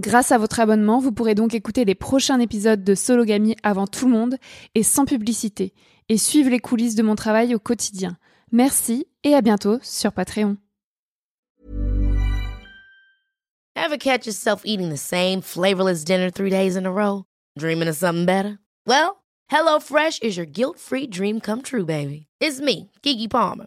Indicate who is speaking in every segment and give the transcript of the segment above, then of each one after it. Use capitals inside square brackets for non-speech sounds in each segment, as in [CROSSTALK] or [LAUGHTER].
Speaker 1: Grâce à votre abonnement, vous pourrez donc écouter les prochains épisodes de Sologamy avant tout le monde et sans publicité, et suivre les coulisses de mon travail au quotidien. Merci et à bientôt sur Patreon.
Speaker 2: Ever catch yourself eating the same flavorless dinner three days in a row? Dreaming of something better? Well, HelloFresh is your guilt-free dream come true, baby. It's me, Kiki Palmer.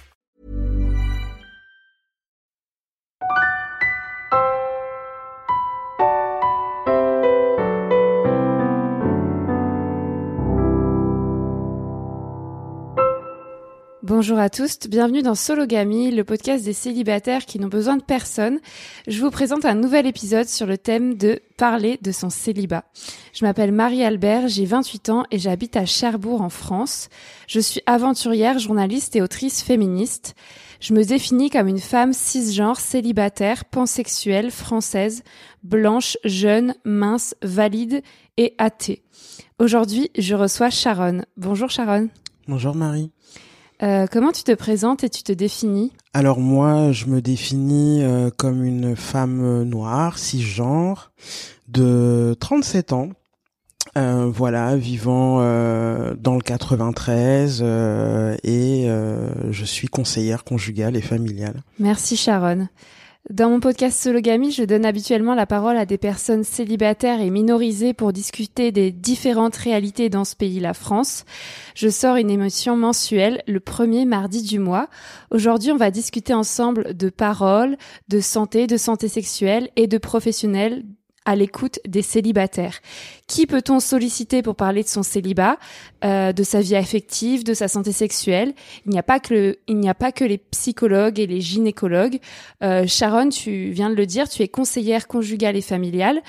Speaker 1: Bonjour à tous, bienvenue dans Sologamy, le podcast des célibataires qui n'ont besoin de personne. Je vous présente un nouvel épisode sur le thème de parler de son célibat. Je m'appelle Marie-Albert, j'ai 28 ans et j'habite à Cherbourg en France. Je suis aventurière, journaliste et autrice féministe. Je me définis comme une femme cisgenre, célibataire, pansexuelle, française, blanche, jeune, mince, valide et athée. Aujourd'hui, je reçois Sharon. Bonjour Sharon.
Speaker 3: Bonjour Marie.
Speaker 1: Euh, comment tu te présentes et tu te définis?
Speaker 3: Alors moi, je me définis euh, comme une femme euh, noire, cisgenre, de 37 ans. Euh, voilà, vivant dans le 93 et je suis conseillère conjugale et familiale.
Speaker 1: Merci Sharon. Dans mon podcast Sologamy, je donne habituellement la parole à des personnes célibataires et minorisées pour discuter des différentes réalités dans ce pays, la France. Je sors une émotion mensuelle le premier mardi du mois. Aujourd'hui, on va discuter ensemble de paroles, de santé, de santé sexuelle et de professionnels à l'écoute des célibataires. Qui peut-on solliciter pour parler de son célibat, euh, de sa vie affective, de sa santé sexuelle? Il n'y a pas que a pas que les psychologues et les gynécologues. Euh, Sharon, tu viens de le dire, tu es conseillère conjugale et familiale.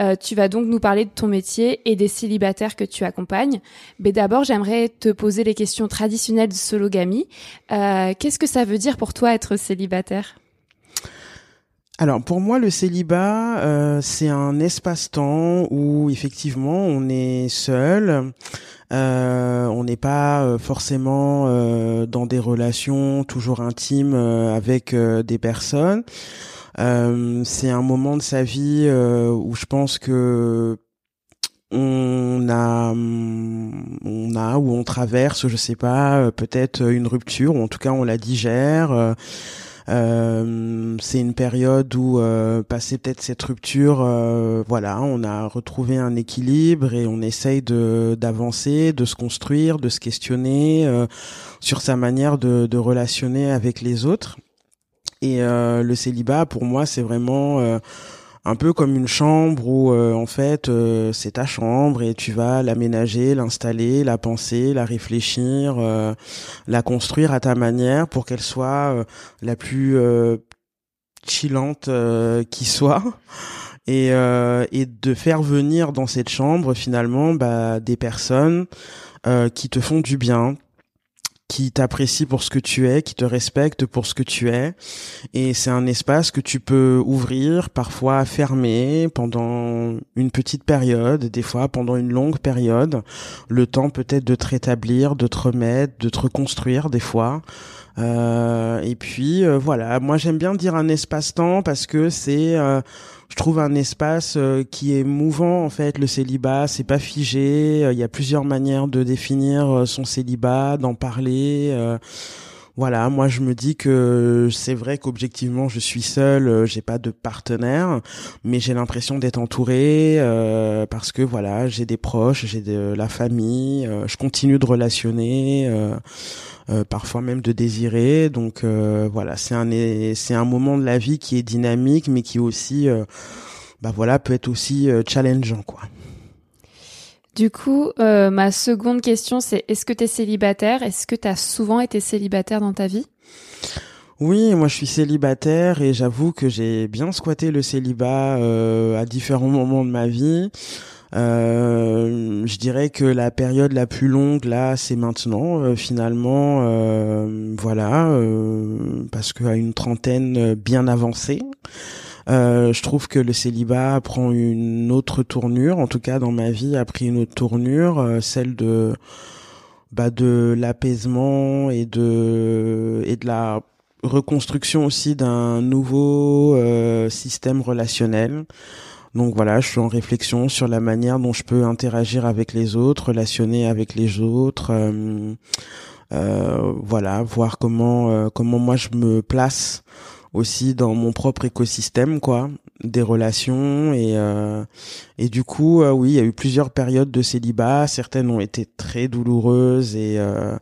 Speaker 1: Euh, tu vas donc nous parler de ton métier et des célibataires que tu accompagnes. Mais d'abord, j'aimerais te poser les questions traditionnelles de sologamie. Euh, qu'est-ce que ça veut dire pour toi être célibataire?
Speaker 3: Alors pour moi, le célibat, euh, c'est un espace-temps où effectivement on est seul, euh, on n'est pas euh, forcément dans des relations toujours intimes avec des personnes. c'est un moment de sa vie où je pense que on a on a ou on traverse je sais pas peut-être une rupture ou en tout cas on la digère c'est une période où, euh, passé peut-être cette rupture, euh, voilà, on a retrouvé un équilibre et on essaye de d'avancer, de se construire, de se questionner euh, sur sa manière de, de relationner avec les autres. Et le célibat, pour moi, c'est vraiment un peu comme une chambre où euh, en fait euh, c'est ta chambre et tu vas l'aménager, l'installer, la penser, la réfléchir, euh, la construire à ta manière pour qu'elle soit la plus chillante qui soit. Et, et de faire venir dans cette chambre finalement bah, des personnes qui te font du bien, qui t'apprécie pour ce que tu es, qui te respecte pour ce que tu es. Et c'est un espace que tu peux ouvrir, parfois fermer pendant une petite période, des fois pendant une longue période. Le temps peut-être de te rétablir, de te remettre, de te reconstruire des fois. Euh, et puis euh, voilà, moi j'aime bien dire un espace-temps parce que c'est euh, je trouve un espace euh, qui est mouvant en fait. Le célibat c'est pas figé. Euh, il y a plusieurs manières de définir son célibat d'en parler voilà. Moi je me dis que c'est vrai qu'objectivement je suis seul j'ai pas de partenaire mais j'ai l'impression d'être entouré parce que voilà j'ai des proches j'ai de la famille je continue de relationner parfois même de désirer. Donc euh, voilà, c'est un c'est un moment de la vie qui est dynamique, mais qui aussi, euh, bah voilà, peut être aussi challengeant quoi.
Speaker 1: Du coup, ma seconde question, c'est est-ce que tu es célibataire? Est-ce que tu as souvent été célibataire dans ta vie?
Speaker 3: Oui, moi je suis célibataire et j'avoue que j'ai bien squatté le célibat à différents moments de ma vie. Euh, je dirais que la période la plus longue là, c'est maintenant. Euh, finalement, euh, voilà, euh, parce qu'à une trentaine bien avancée. je trouve que le célibat prend une autre tournure, en tout cas dans ma vie a pris une autre tournure, celle de bah de l'apaisement et de et de la reconstruction aussi d'un nouveau système relationnel. Donc voilà, je suis en réflexion sur la manière dont je peux interagir avec les autres, relationner avec les autres, euh, euh, voilà, voir comment euh, comment moi je me place aussi dans mon propre écosystème quoi des relations et euh, et du coup euh, oui il y a eu plusieurs périodes de célibat. Certaines ont été très douloureuses et euh,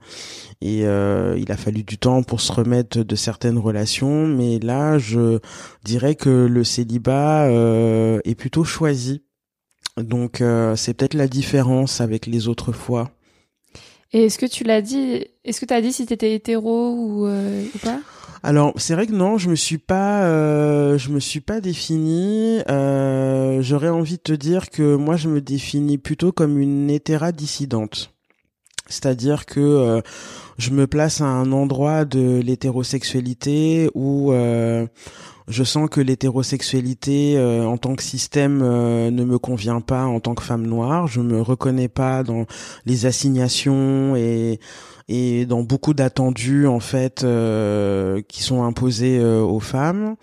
Speaker 3: et il a fallu du temps pour se remettre de certaines relations. Mais là je dirais que le célibat est plutôt choisi. Donc c'est peut-être la différence avec les autres fois.
Speaker 1: Et est-ce que tu l'as dit est-ce que tu as dit si tu étais hétéro ou, ou pas?
Speaker 3: Alors c'est vrai que non, je me suis pas, euh, je me suis pas défini. Euh, J'aurais envie de te dire que moi je me définis plutôt comme une hétéra dissidente, c'est-à-dire que euh, je me place à un endroit de l'hétérosexualité où euh, je sens que l'hétérosexualité euh, en tant que système ne me convient pas en tant que femme noire. Je me reconnais pas dans les assignations et et dans beaucoup d'attendus en fait euh, qui sont imposés euh, aux femmes.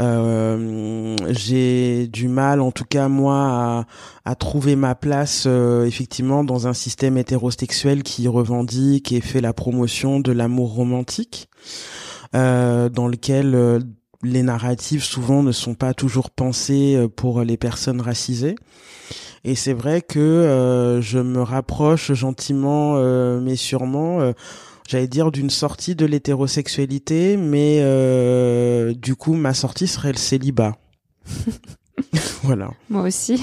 Speaker 3: Euh, j'ai du mal, en tout cas moi, à, à trouver ma place effectivement dans un système hétérosexuel qui revendique et fait la promotion de l'amour romantique, dans lequel les narratives souvent ne sont pas toujours pensées pour les personnes racisées. Et c'est vrai que euh, je me rapproche gentiment euh, mais sûrement, euh, j'allais dire, d'une sortie de l'hétérosexualité, mais du coup ma sortie serait le célibat. [LAUGHS] voilà.
Speaker 1: Moi aussi. [LAUGHS]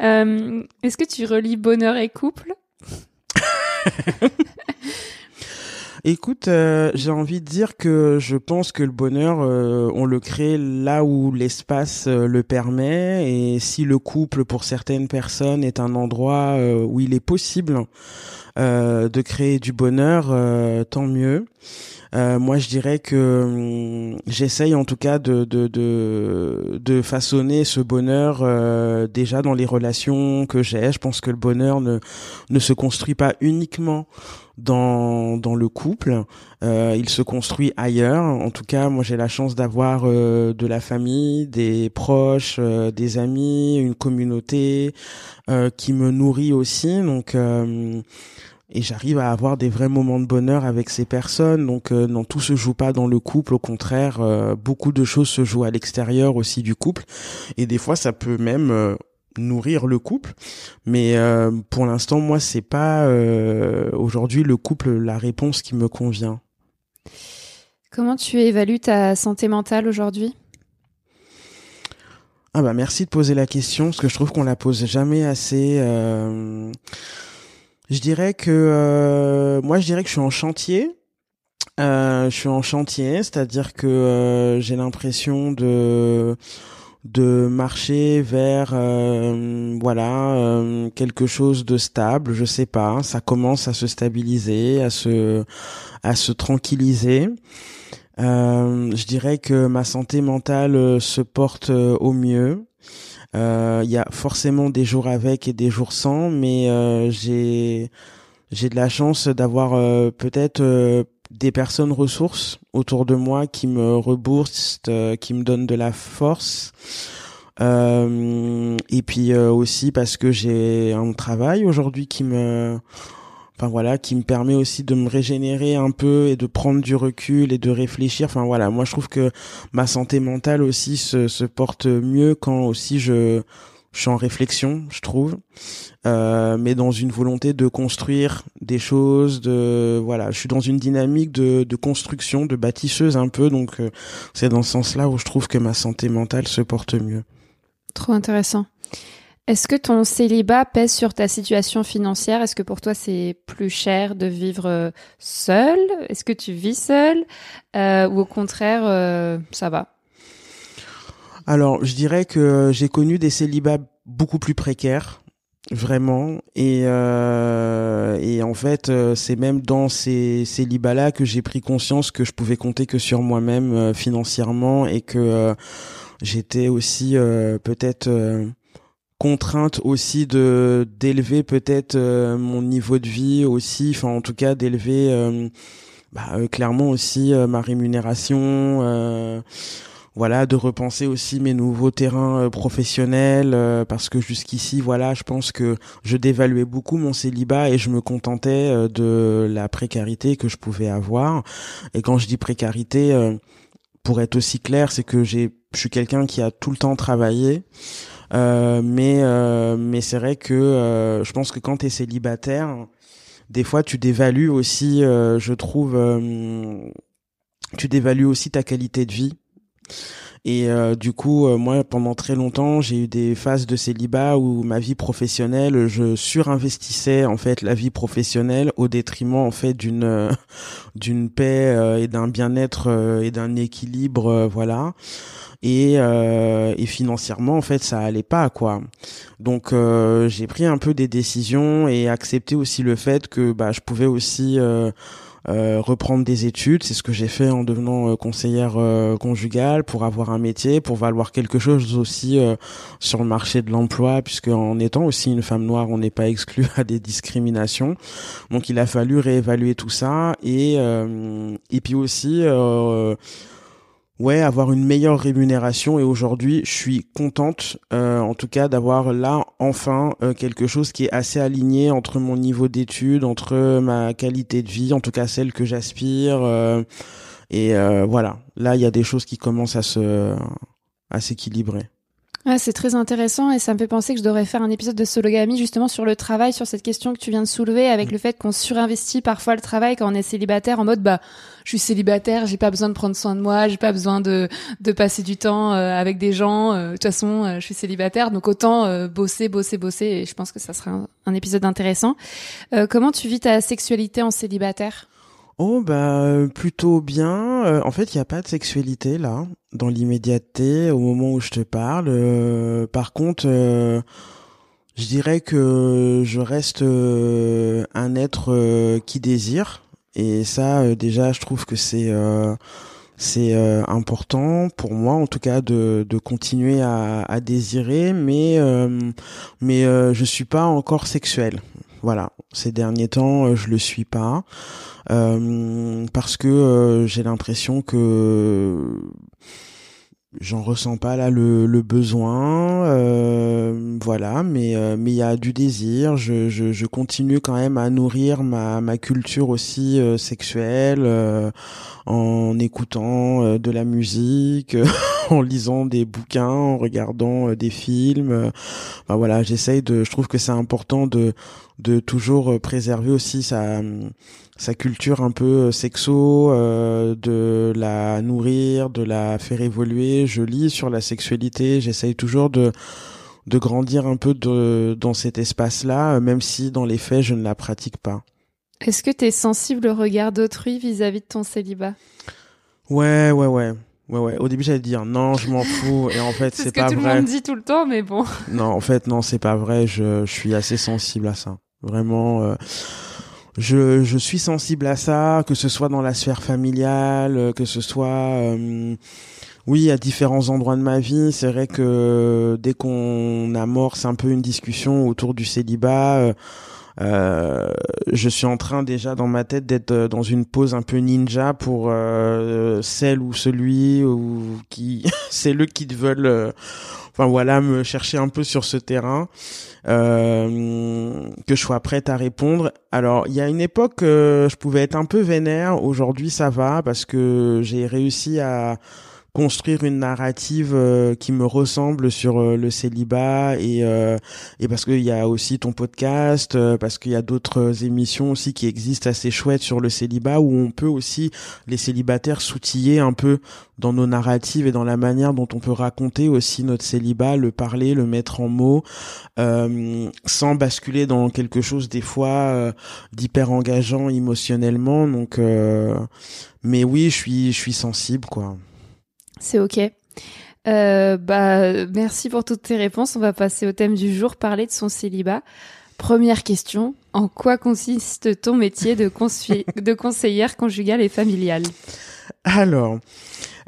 Speaker 1: Est-ce que tu relis bonheur et couple? [LAUGHS]
Speaker 3: Écoute, euh, j'ai envie de dire que je pense que le bonheur, euh, on le crée là où l'espace euh, le permet, et si le couple, pour certaines personnes, est un endroit où il est possible de créer du bonheur, tant mieux. moi, je dirais que hum, j'essaye en tout cas de, de, de, de façonner ce bonheur déjà dans les relations que j'ai. Je pense que le bonheur ne, ne se construit pas uniquement dans, dans le couple. Euh, il se construit ailleurs. En tout cas, moi j'ai la chance d'avoir euh, de la famille, des proches, euh, des amis, une communauté qui me nourrit aussi. Donc et j'arrive à avoir des vrais moments de bonheur avec ces personnes. Donc euh, non, tout se joue pas dans le couple. Au contraire, euh, beaucoup de choses se jouent à l'extérieur aussi du couple. Et des fois, ça peut même euh, nourrir le couple. Mais pour l'instant, moi, c'est pas aujourd'hui le couple la réponse qui me convient.
Speaker 1: Comment tu évalues ta santé mentale aujourd'hui?
Speaker 3: Ah bah merci de poser la question parce que je trouve qu'on la pose jamais assez. Je dirais que euh, moi, je dirais que je suis en chantier. Euh, je suis en chantier, c'est-à-dire que euh, j'ai l'impression de de marcher vers voilà quelque chose de stable je sais pas. Ça commence à se stabiliser à se à se tranquilliser. Je dirais que ma santé mentale se porte au mieux. Euh, il y a forcément des jours avec et des jours sans, mais euh, j'ai j'ai de la chance d'avoir euh, peut-être des personnes ressources autour de moi qui me reboostent, qui me donnent de la force. et puis aussi parce que j'ai un travail aujourd'hui qui me enfin voilà qui me permet aussi de me régénérer un peu et de prendre du recul et de réfléchir enfin voilà moi je trouve que ma santé mentale aussi se, se porte mieux quand aussi je je suis en réflexion je trouve euh, mais dans une volonté de construire des choses de voilà je suis dans une dynamique de, de construction de bâtisseuse un peu donc euh, c'est dans ce sens là où je trouve que ma santé mentale se porte mieux.
Speaker 1: Trop intéressant. Est-ce que ton célibat pèse sur ta situation financière? Est-ce que pour toi c'est plus cher de vivre euh, seul? Est-ce que tu vis seul? Euh, Ou au contraire, euh, ça va?
Speaker 3: Alors, je dirais que j'ai connu des célibats beaucoup plus précaires, vraiment. Et, et en fait, c'est même dans ces célibats-là que j'ai pris conscience que je pouvais compter que sur moi-même financièrement et que j'étais aussi peut-être contrainte aussi de d'élever peut-être euh, mon niveau de vie aussi enfin en tout cas d'élever euh, bah, euh, clairement aussi ma rémunération voilà de repenser aussi mes nouveaux terrains professionnels parce que jusqu'ici voilà je pense que je dévaluais beaucoup mon célibat et je me contentais de la précarité que je pouvais avoir et quand je dis précarité pour être aussi clair c'est que j'ai je suis quelqu'un qui a tout le temps travaillé euh, mais euh, mais c'est vrai que euh, je pense que quand tu es célibataire, des fois tu dévalues aussi, je trouve, tu dévalues aussi ta qualité de vie. Et du coup, moi, pendant très longtemps, j'ai eu des phases de célibat où ma vie professionnelle, je surinvestissais en fait la vie professionnelle au détriment en fait d'une [LAUGHS] d'une paix et d'un bien-être et d'un équilibre, voilà. Et, euh, et financièrement en fait ça allait pas quoi. Donc euh, j'ai pris un peu des décisions et accepté aussi le fait que bah je pouvais aussi euh, euh, reprendre des études, c'est ce que j'ai fait en devenant euh, conseillère euh, conjugale pour avoir un métier, pour valoir quelque chose aussi sur le marché de l'emploi, puisque en étant aussi une femme noire, on n'est pas exclu [LAUGHS] à des discriminations. Donc il a fallu réévaluer tout ça et et puis aussi ouais, avoir une meilleure rémunération et aujourd'hui, je suis contente euh, en tout cas d'avoir là enfin euh, quelque chose qui est assez aligné entre mon niveau d'études, entre ma qualité de vie, en tout cas celle que j'aspire euh, et voilà, là il y a des choses qui commencent à se à s'équilibrer.
Speaker 1: Ah, c'est très intéressant et ça me fait penser que je devrais faire un épisode de Sologamy justement sur le travail, sur cette question que tu viens de soulever avec mm. le fait qu'on surinvestit parfois le travail quand on est célibataire en mode bah je suis célibataire, j'ai pas besoin de prendre soin de moi, j'ai pas besoin de de passer du temps euh, avec des gens. Euh, de toute façon, euh, je suis célibataire, donc autant bosser, bosser, bosser. Et je pense que ça sera un épisode intéressant. comment tu vis ta sexualité en célibataire?
Speaker 3: Oh bah plutôt bien. Euh, en fait, il n'y a pas de sexualité là dans l'immédiateté au moment où je te parle. Euh, par contre, euh, je dirais que je reste un être qui désire et ça déjà je trouve que c'est c'est important pour moi en tout cas de, de continuer à, à désirer mais mais je suis pas encore sexuel voilà. Ces derniers temps je le suis pas. Euh, parce que euh, j'ai l'impression que j'en ressens pas là le, besoin. Euh, voilà. Mais euh, mais il y a du désir. Je, je, je, continue quand même à nourrir ma, ma culture aussi euh, sexuelle euh, en écoutant de la musique [LAUGHS] [LAUGHS] en lisant des bouquins en regardant des films enfin, voilà j'essaye de je trouve que c'est important de de toujours préserver aussi sa sa culture un peu euh, sexo, euh, de la nourrir, de la faire évoluer. Je lis sur la sexualité, j'essaye toujours de de grandir un peu de, dans cet espace-là, euh, même si dans les faits je ne la pratique pas.
Speaker 1: Est-ce que tu es sensible au regard d'autrui vis-à-vis de ton célibat?
Speaker 3: Ouais, ouais, ouais. Ouais, ouais. Au début, j'allais dire non, je m'en fous. Et en fait, [LAUGHS] c'est pas vrai.
Speaker 1: C'est ce que tout le monde dit tout le temps, mais bon. [LAUGHS]
Speaker 3: Non, en fait, non, c'est pas vrai. Je, je suis assez sensible à ça. Vraiment. Euh je, je suis sensible à ça, que ce soit dans la sphère familiale, euh, que ce soit, euh, oui, à différents endroits de ma vie. C'est vrai que dès qu'on amorce un peu une discussion autour du célibat, euh, euh, je suis en train déjà dans ma tête d'être dans une pause un peu ninja pour euh, celle ou celui ou qui [LAUGHS] c'est le qui veulent enfin voilà me chercher un peu sur ce terrain euh, que je sois prête à répondre. Alors, il y a une époque, euh, je pouvais être un peu vénère. Aujourd'hui, ça va parce que j'ai réussi à construire une narrative euh, qui me ressemble sur euh, le célibat et euh, et parce qu'il y a aussi ton podcast parce qu'il y a d'autres émissions aussi qui existent assez chouettes sur le célibat où on peut aussi les célibataires s'outiller un peu dans nos narratives et dans la manière dont on peut raconter aussi notre célibat, le parler, le mettre en mots, sans basculer dans quelque chose des fois d'hyper engageant émotionnellement. Donc, mais oui, je suis, je suis sensible, quoi.
Speaker 1: C'est ok. Euh, bah, merci pour toutes tes réponses. On va passer au thème du jour, parler de son célibat. Première question, en quoi consiste ton métier de, de conseillère conjugale et familiale?
Speaker 3: Alors,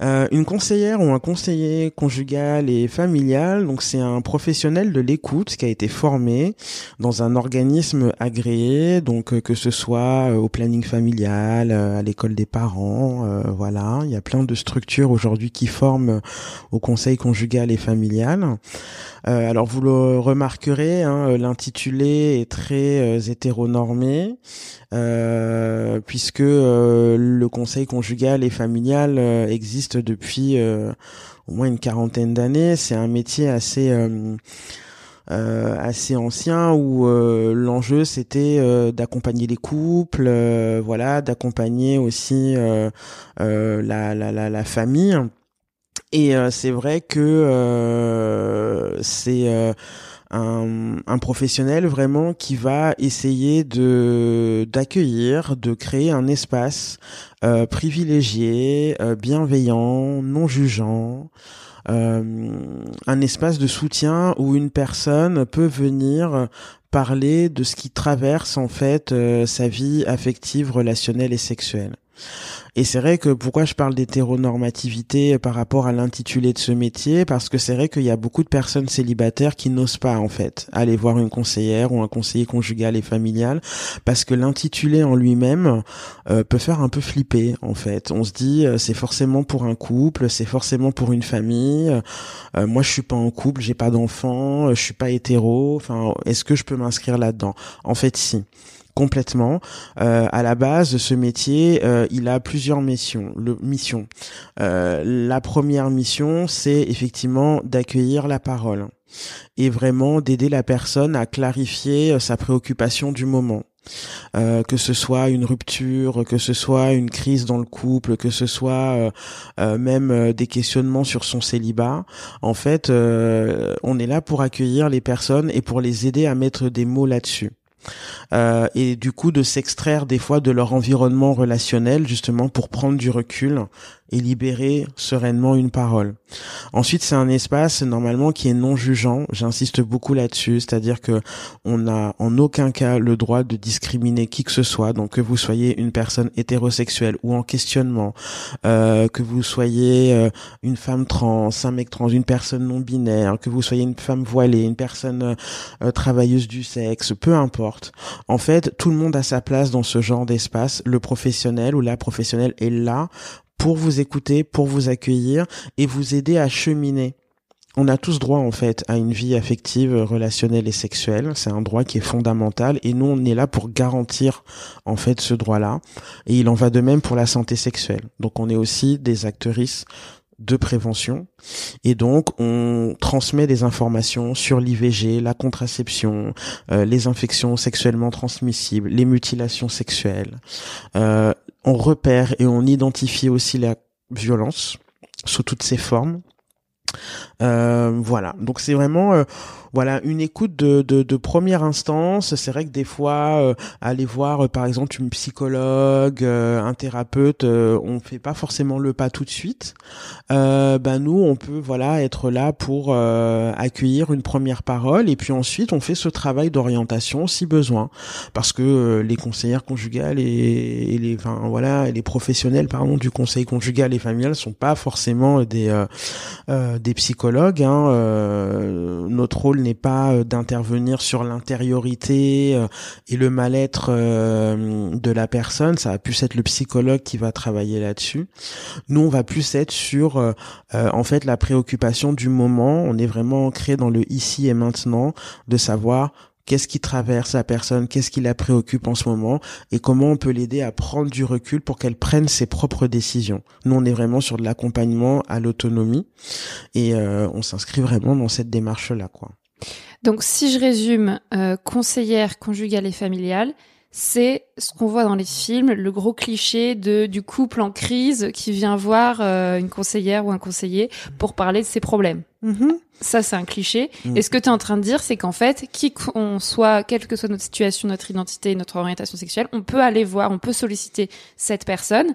Speaker 3: euh, une conseillère ou un conseiller conjugal et familial, donc c'est un professionnel de l'écoute qui a été formé dans un organisme agréé, donc euh, que ce soit euh, au planning familial, à l'école des parents, voilà, il y a plein de structures aujourd'hui qui forment au conseil conjugal et familial. alors vous le remarquerez, hein, l'intitulé est très hétéronormé. Euh, puisque euh, le conseil conjugal et familial euh, depuis au moins une quarantaine d'années. C'est un métier assez assez ancien où l'enjeu c'était d'accompagner les couples, voilà, d'accompagner aussi la, la, la, la, famille. Et c'est vrai que c'est un, professionnel vraiment qui va essayer de d'accueillir, de créer un espace euh, privilégié, euh, bienveillant, non jugeant, euh, un espace de soutien où une personne peut venir parler de ce qui traverse en fait sa vie affective, relationnelle et sexuelle. Et c'est vrai que pourquoi je parle d'hétéronormativité par rapport à l'intitulé de ce métier, parce que c'est vrai qu'il y a beaucoup de personnes célibataires qui n'osent pas en fait aller voir une conseillère ou un conseiller conjugal et familial, parce que l'intitulé en lui-même euh, peut faire un peu flipper en fait. On se dit euh, c'est forcément pour un couple, c'est forcément pour une famille. Euh, moi je suis pas en couple, j'ai pas d'enfant, je suis pas hétéro. Enfin, est-ce que je peux m'inscrire là-dedans? En fait, si complètement. Euh, à la base ce métier, euh, il a plusieurs missions. Euh, la première mission, c'est effectivement d'accueillir la parole et vraiment d'aider la personne à clarifier sa préoccupation du moment. que ce soit une rupture, que ce soit une crise dans le couple, que ce soit même des questionnements sur son célibat. En fait, on est là pour accueillir les personnes et pour les aider à mettre des mots là-dessus. Euh, et du coup de s'extraire des fois de leur environnement relationnel justement pour prendre du recul et libérer sereinement une parole. Ensuite, c'est un espace normalement qui est non jugeant. J'insiste beaucoup là-dessus, c'est-à-dire que on n'a en aucun cas le droit de discriminer qui que ce soit. Donc que vous soyez une personne hétérosexuelle ou en questionnement, euh, que vous soyez euh, une femme trans, un mec trans, une personne non binaire, que vous soyez une femme voilée, une personne euh, travailleuse du sexe, peu importe. En fait, tout le monde a sa place dans ce genre d'espace. Le professionnel ou la professionnelle est là pour vous écouter, pour vous accueillir et vous aider à cheminer on a tous droit en fait à une vie affective, relationnelle et sexuelle. C'est un droit qui est fondamental et nous on est là pour garantir en fait ce droit-là. Et il en va de même pour la santé sexuelle. Donc on est aussi des actrices de prévention et donc on transmet des informations sur l'IVG, la contraception, euh, les infections sexuellement transmissibles, les mutilations sexuelles. Euh, on repère et on identifie aussi la violence sous toutes ses formes. Euh, voilà, donc c'est vraiment euh, voilà une écoute de, de, de première instance. C'est vrai que des fois, euh, aller voir par exemple une psychologue, un thérapeute, on fait pas forcément le pas tout de suite. ben nous, on peut voilà être là pour accueillir une première parole et puis ensuite on fait ce travail d'orientation si besoin, parce que les conseillères conjugales et, les enfin voilà les professionnels pardon du conseil conjugal et familial sont pas forcément des des psychologues. Hein, euh, notre rôle n'est pas euh, d'intervenir sur l'intériorité euh, et le mal-être de la personne. Ça va plus être le psychologue qui va travailler là-dessus. Nous, on va plus être sur en fait la préoccupation du moment. On est vraiment ancré dans le ici et maintenant, de savoir qu'est-ce qui traverse la personne, qu'est-ce qui la préoccupe en ce moment et comment on peut l'aider à prendre du recul pour qu'elle prenne ses propres décisions. Nous, on est vraiment sur de l'accompagnement à l'autonomie et euh, on s'inscrit vraiment dans cette démarche-là, quoi.
Speaker 1: Donc, si je résume, euh, conseillère conjugale et familiale, c'est ce qu'on voit dans les films, le gros cliché de du couple en crise qui vient voir euh, une conseillère ou un conseiller pour parler de ses problèmes. Mm-hmm. Ça, c'est un cliché. Mm. Et ce que tu es en train de dire, c'est qu'en fait, qui qu'on soit, quelle que soit notre situation, notre identité, notre orientation sexuelle, on peut aller voir, on peut solliciter cette personne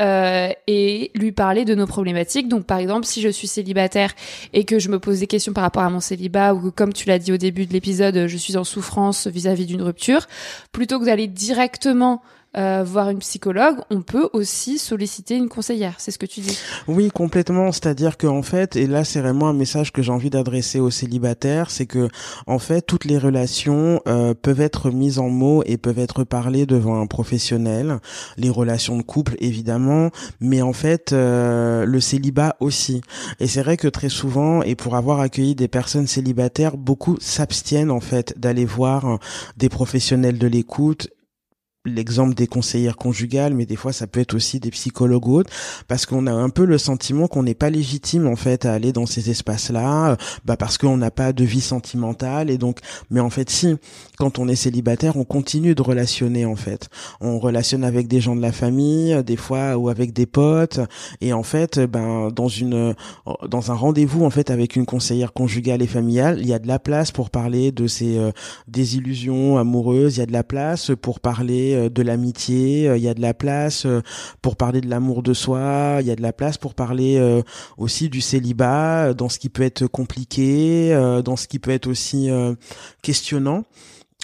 Speaker 1: euh, et lui parler de nos problématiques. Donc, par exemple, si je suis célibataire et que je me pose des questions par rapport à mon célibat ou comme tu l'as dit au début de l'épisode, je suis en souffrance vis-à-vis d'une rupture, plutôt que d'aller directement euh, voir une psychologue, on peut aussi solliciter une conseillère. C'est ce que tu dis.
Speaker 3: Oui, complètement. C'est-à-dire qu'en fait, et là c'est vraiment un message que j'ai envie d'adresser aux célibataires, c'est que en fait toutes les relations euh, peuvent être mises en mots et peuvent être parlées devant un professionnel. Les relations de couple évidemment, mais en fait euh, le célibat aussi. Et c'est vrai que très souvent, et pour avoir accueilli des personnes célibataires, beaucoup s'abstiennent en fait d'aller voir des professionnels de l'écoute l'exemple des conseillères conjugales, mais des fois ça peut être aussi des psychologues autres, parce qu'on a un peu le sentiment qu'on n'est pas légitime en fait à aller dans ces espaces-là, euh, bah parce qu'on n'a pas de vie sentimentale. Et donc, mais en fait si, quand on est célibataire, on continue de relationner en fait, on relationne avec des gens de la famille, euh, des fois ou avec des potes, et en fait, ben dans une, euh, dans un rendez-vous en fait avec une conseillère conjugale et familiale, il y a de la place pour parler de ses désillusions amoureuses, il y a de la place pour parler euh, de l'amitié, euh, il y a de la place euh, pour parler de l'amour de soi, il y a de la place pour parler aussi du célibat, dans ce qui peut être compliqué, dans ce qui peut être aussi questionnant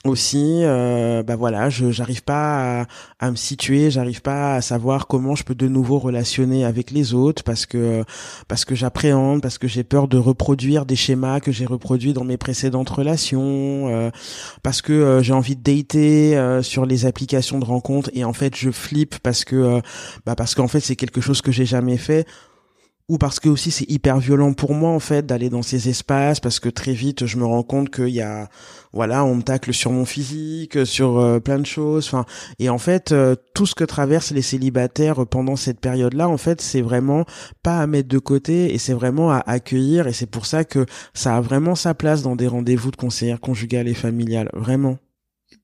Speaker 3: aussi euh, bah voilà je j'arrive pas à, me situer j'arrive pas à savoir comment je peux de nouveau relationner avec les autres parce que parce que j'appréhende parce que j'ai peur de reproduire des schémas que j'ai reproduits dans mes précédentes relations euh, parce que euh, j'ai envie de dater euh, sur les applications de rencontres et en fait je flippe parce que bah parce qu'en fait c'est quelque chose que j'ai jamais fait ou parce que aussi c'est hyper violent pour moi en fait d'aller dans ces espaces parce que très vite je me rends compte qu'il y a voilà on me tacle sur mon physique sur euh, plein de choses enfin et en fait euh, tout ce que traversent les célibataires pendant cette période là en fait c'est vraiment pas à mettre de côté et c'est vraiment à accueillir et c'est pour ça que ça a vraiment sa place dans des rendez-vous de conseillère conjugale et familiale vraiment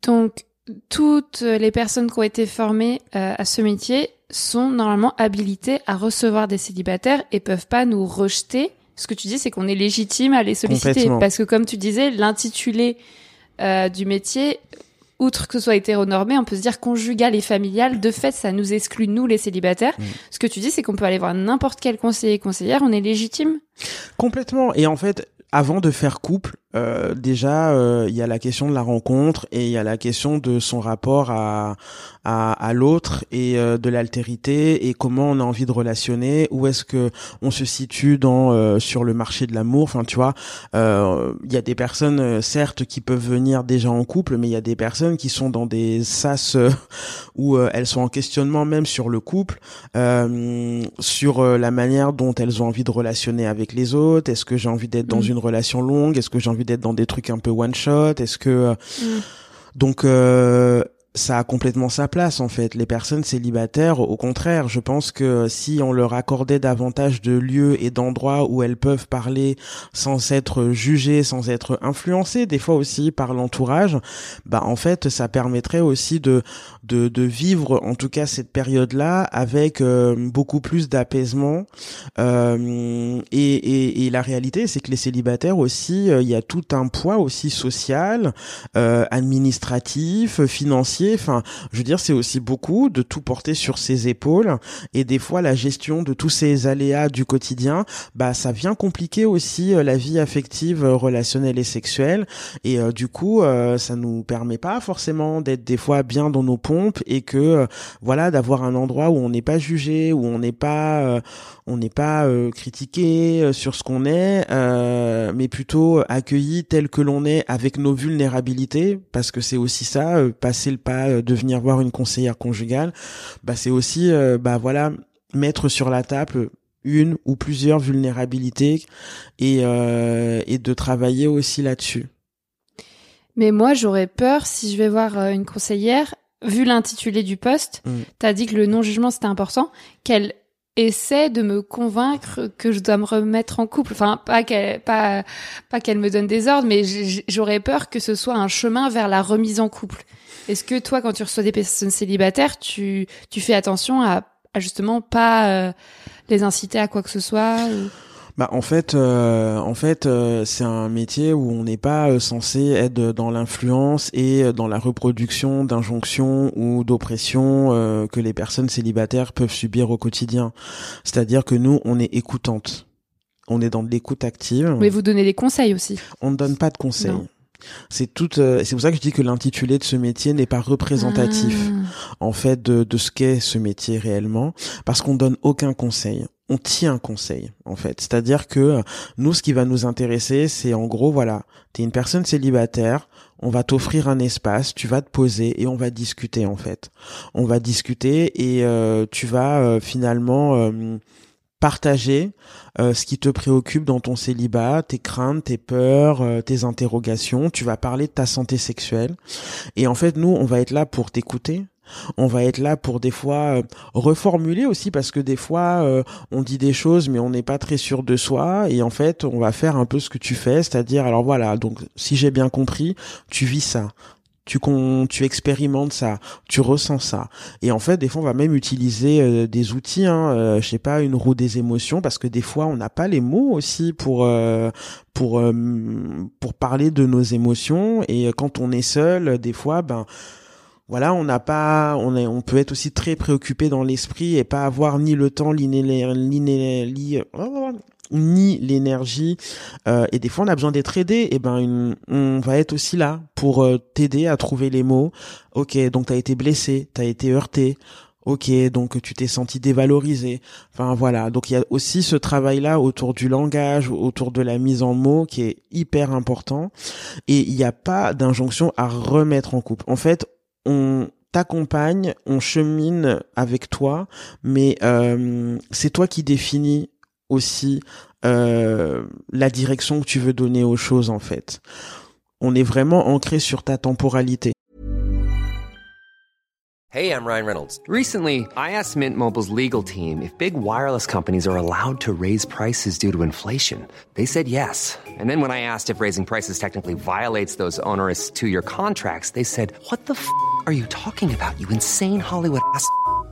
Speaker 1: donc toutes les personnes qui ont été formées euh, à ce métier sont normalement habilités à recevoir des célibataires et peuvent pas nous rejeter. Ce que tu dis, c'est qu'on est légitime à les solliciter. Parce que comme tu disais, l'intitulé euh, du métier, outre que ce soit hétéronormé, on peut se dire conjugal et familial. De fait, ça nous exclut, nous, les célibataires. Mm. Ce que tu dis, c'est qu'on peut aller voir n'importe quel conseiller conseillère, on est légitime.
Speaker 3: Complètement. Et en fait, avant de faire couple, euh, déjà euh, il y a la question de la rencontre et il y a la question de son rapport à à, à l'autre et euh, de l'altérité et comment on a envie de relationner où est-ce que on se situe dans euh, sur le marché de l'amour. Enfin tu vois il y a des personnes certes qui peuvent venir déjà en couple mais il y a des personnes qui sont dans des sas où elles sont en questionnement même sur le couple sur la manière dont elles ont envie de relationner avec les autres. Est-ce que j'ai envie d'être dans mm. une relation longue? Est-ce que j'ai envie d'être dans des trucs un peu one shot? Est-ce que euh, mm. donc euh, ça a complètement sa place en fait. Les personnes célibataires, au contraire, je pense que si on leur accordait davantage de lieux et d'endroits où elles peuvent parler sans être jugées, sans être influencées, des fois aussi par l'entourage, bah en fait ça permettrait aussi de de, de vivre en tout cas cette période-là avec euh, beaucoup plus d'apaisement. Euh, et, et, et, la réalité, c'est que les célibataires aussi, euh, il y a tout un poids aussi social, administratif, financier Enfin, je veux dire, c'est aussi beaucoup de tout porter sur ses épaules. Et des fois, la gestion de tous ces aléas du quotidien, bah, ça vient compliquer aussi euh, la vie affective, euh, relationnelle et sexuelle. Et euh, du coup, ça nous permet pas forcément d'être des fois bien dans nos pompes et que, voilà, d'avoir un endroit où on n'est pas jugé, où on n'est pas, on n'est pas critiqué sur ce qu'on est, mais plutôt accueilli tel que l'on est avec nos vulnérabilités, parce que c'est aussi ça, passer le euh, de venir voir une conseillère conjugale, bah c'est aussi euh, bah voilà mettre sur la table une ou plusieurs vulnérabilités et euh, et de travailler aussi là-dessus.
Speaker 1: Mais moi j'aurais peur si je vais voir une conseillère vu l'intitulé du poste, mm. tu as dit que le non-jugement c'était important, qu'elle essaie de me convaincre que je dois me remettre en couple. Enfin, pas qu'elle, pas, pas qu'elle me donne des ordres, mais j'aurais peur que ce soit un chemin vers la remise en couple. Est-ce que toi, quand tu reçois des personnes célibataires, tu, tu fais attention à, à justement pas euh, les inciter à quoi que ce soit
Speaker 3: Bah en fait, euh, en fait, euh, c'est un métier où on n'est pas censé être dans l'influence et dans la reproduction d'injonctions ou d'oppressions que les personnes célibataires peuvent subir au quotidien. C'est-à-dire que nous, on est écoutante. On est dans de l'écoute active.
Speaker 1: Mais vous donnez des conseils aussi.
Speaker 3: On ne donne pas de conseils. C'est tout. Euh, c'est pour ça que je dis que l'intitulé de ce métier n'est pas représentatif, ah. en fait, de, de ce qu'est ce métier réellement, parce qu'on donne aucun conseil. On tient un conseil, en fait. C'est-à-dire que euh, nous, ce qui va nous intéresser, c'est en gros, voilà, t'es une personne célibataire, on va t'offrir un espace, tu vas te poser et on va discuter, en fait. On va discuter et euh, tu vas finalement partager euh, ce qui te préoccupe dans ton célibat, tes craintes, tes peurs, euh, tes interrogations. Tu vas parler de ta santé sexuelle. Et en fait, nous, on va être là pour t'écouter. On va être là pour des fois euh, reformuler aussi parce que des fois on dit des choses mais on n'est pas très sûr de soi et en fait on va faire un peu ce que tu fais, c'est-à-dire alors voilà donc si j'ai bien compris tu vis ça, tu tu expérimentes ça, tu ressens ça. Et en fait, des fois, on va même utiliser euh, des outils, hein, euh, je sais pas, une roue des émotions, parce que des fois, on n'a pas les mots aussi pour euh, pour pour parler de nos émotions. Et quand on est seul, des fois, ben voilà, on n'a pas, on est, on peut être aussi très préoccupé dans l'esprit et pas avoir ni le temps, ni, ni l'énergie euh, et des fois on a besoin d'être aidé et ben on va être aussi là pour euh, t'aider à trouver les mots. Ok donc t'as été blessé t'as été heurté. Ok donc tu t'es senti dévalorisé. Enfin voilà. Donc il y a aussi ce travail là autour du langage autour de la mise en mots qui est hyper important. Et il n'y a pas d'injonction à remettre en couple. En fait on t'accompagne, on chemine avec toi, mais euh, c'est toi qui définis aussi euh, la direction que tu veux donner aux choses en fait. On est vraiment ancré sur ta temporalité.
Speaker 4: Hey, I'm Ryan Reynolds. Recently, I asked Mint Mobile's legal team if big wireless companies are allowed to raise prices due to inflation. They said yes. And then when I asked if raising prices technically violates those onerous two-year contracts, they said, "What the f*** are you talking about? You insane Hollywood ass."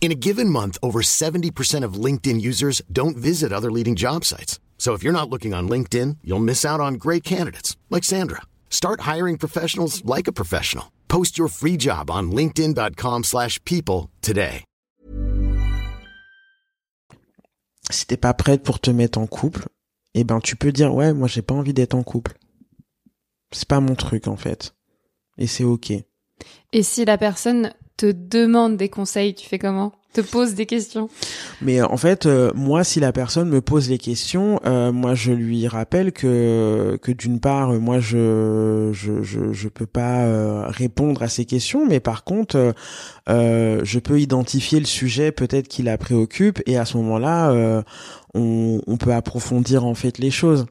Speaker 5: In a given month, over 70% of LinkedIn users don't visit other leading job sites. So if you're not looking on LinkedIn, you'll miss out on great candidates like Sandra. Start hiring professionals like a professional. Post your free job on linkedin.com/people slash people today.
Speaker 3: Si t'es pas prête pour te mettre en couple, eh ben tu peux dire ouais, moi j'ai pas envie d'être en couple. C'est pas mon truc en fait. Et c'est OK.
Speaker 1: Et si la personne te demande des conseils, tu fais comment? Te pose des questions?
Speaker 3: Mais euh, en fait, euh, moi, si la personne me pose les questions, euh, moi, je lui rappelle que que d'une part, moi, je je je, je peux pas répondre à ces questions, mais par contre, je peux identifier le sujet peut-être qui la préoccupe, et à ce moment-là, on, on peut approfondir en fait les choses.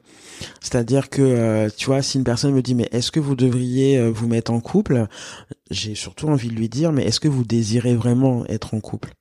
Speaker 3: C'est-à-dire que, tu vois, si une personne me dit, mais est-ce que vous devriez vous mettre en couple? J'ai surtout envie de lui dire, mais est-ce que vous désirez vraiment être en couple?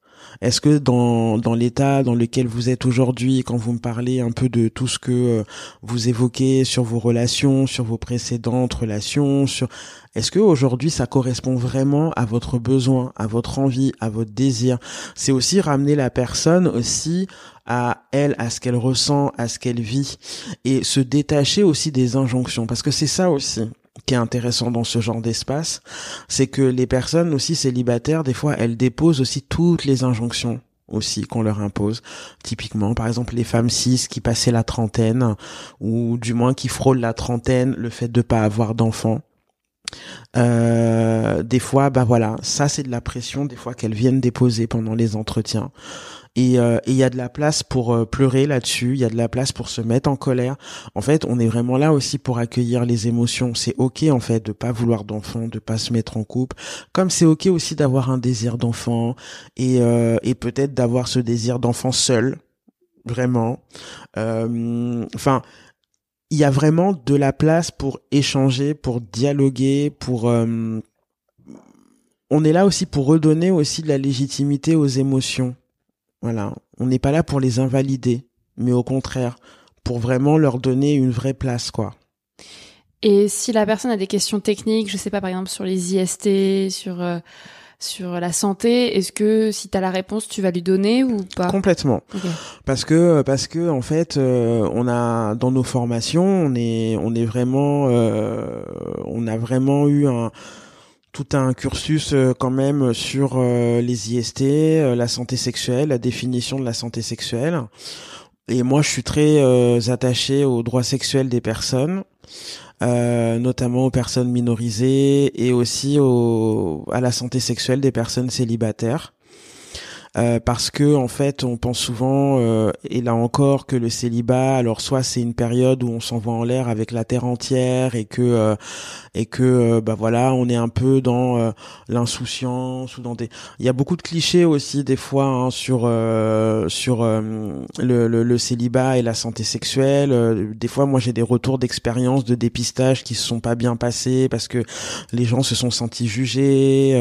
Speaker 3: Est-ce que dans, dans l'état dans lequel vous êtes aujourd'hui, quand vous me parlez un peu de tout ce que euh, vous évoquez sur vos relations, sur vos précédentes relations, sur est-ce que aujourd'hui ça correspond vraiment à votre besoin, à votre envie, à votre désir? C'est aussi ramener la personne aussi à elle, à ce qu'elle ressent, à ce qu'elle vit, et se détacher aussi des injonctions, parce que c'est ça aussi qui est intéressant dans ce genre d'espace, c'est que les personnes aussi célibataires, des fois, elles déposent aussi toutes les injonctions aussi qu'on leur impose. Typiquement, par exemple, les femmes cis qui passaient la trentaine, ou du moins qui frôlent la trentaine, le fait de pas avoir d'enfants. Euh, des fois, bah voilà, ça c'est de la pression, des fois qu'elles viennent déposer pendant les entretiens. Et euh, et il y a de la place pour euh, pleurer là-dessus, il y a de la place pour se mettre en colère. En fait, on est vraiment là aussi pour accueillir les émotions. C'est ok en fait de pas vouloir d'enfant, de pas se mettre en couple. Comme c'est ok aussi d'avoir un désir d'enfant et euh, et peut-être d'avoir ce désir d'enfant seul, vraiment. Euh, Enfin il y a vraiment de la place pour échanger, pour dialoguer, pour euh, on est là aussi pour redonner aussi de la légitimité aux émotions. Voilà, on n'est pas là pour les invalider, mais au contraire, pour vraiment leur donner une vraie place quoi.
Speaker 1: Et si la personne a des questions techniques, je sais pas, par exemple sur les IST, sur euh, sur la santé, est-ce que si tu as la réponse, tu vas lui donner ou pas?
Speaker 3: Complètement. Parce que parce que en fait, euh, on a dans nos formations, on est on est vraiment euh, on a vraiment eu un tout un cursus euh, quand même sur euh, les IST, euh, la santé sexuelle, la définition de la santé sexuelle. Et moi, je suis très attaché aux droits sexuels des personnes, notamment aux personnes minorisées et aussi au, à la santé sexuelle des personnes célibataires. Euh, parce que en fait on pense souvent euh, et là encore que le célibat alors soit c'est une période où on s'envoie en l'air avec la terre entière et que euh, et que euh, bah voilà on est un peu dans euh, l'insouciance ou dans des il y a beaucoup de clichés aussi des fois hein, sur sur le, le, le célibat et la santé sexuelle. Des fois moi j'ai des retours d'expérience de dépistage qui se sont pas bien passés parce que les gens se sont sentis jugés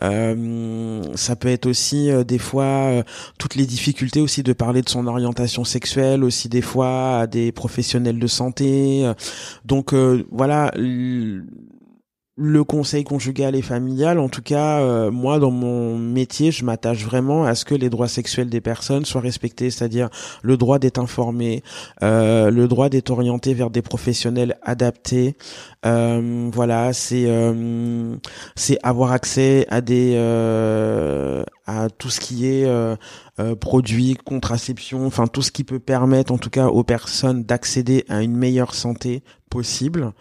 Speaker 3: ça peut être aussi des fois euh, toutes les difficultés aussi de parler de son orientation sexuelle aussi des fois à des professionnels de santé euh. donc euh, voilà le conseil conjugal et familial, en tout cas, euh, moi, dans mon métier, je m'attache vraiment à ce que les droits sexuels des personnes soient respectés, c'est-à-dire le droit d'être informé, euh, le droit d'être orienté vers des professionnels adaptés. Euh, voilà, c'est c'est avoir accès à des à tout ce qui est euh, euh, produits, contraception, enfin tout ce qui peut permettre, en tout cas, aux personnes d'accéder à une meilleure santé possible.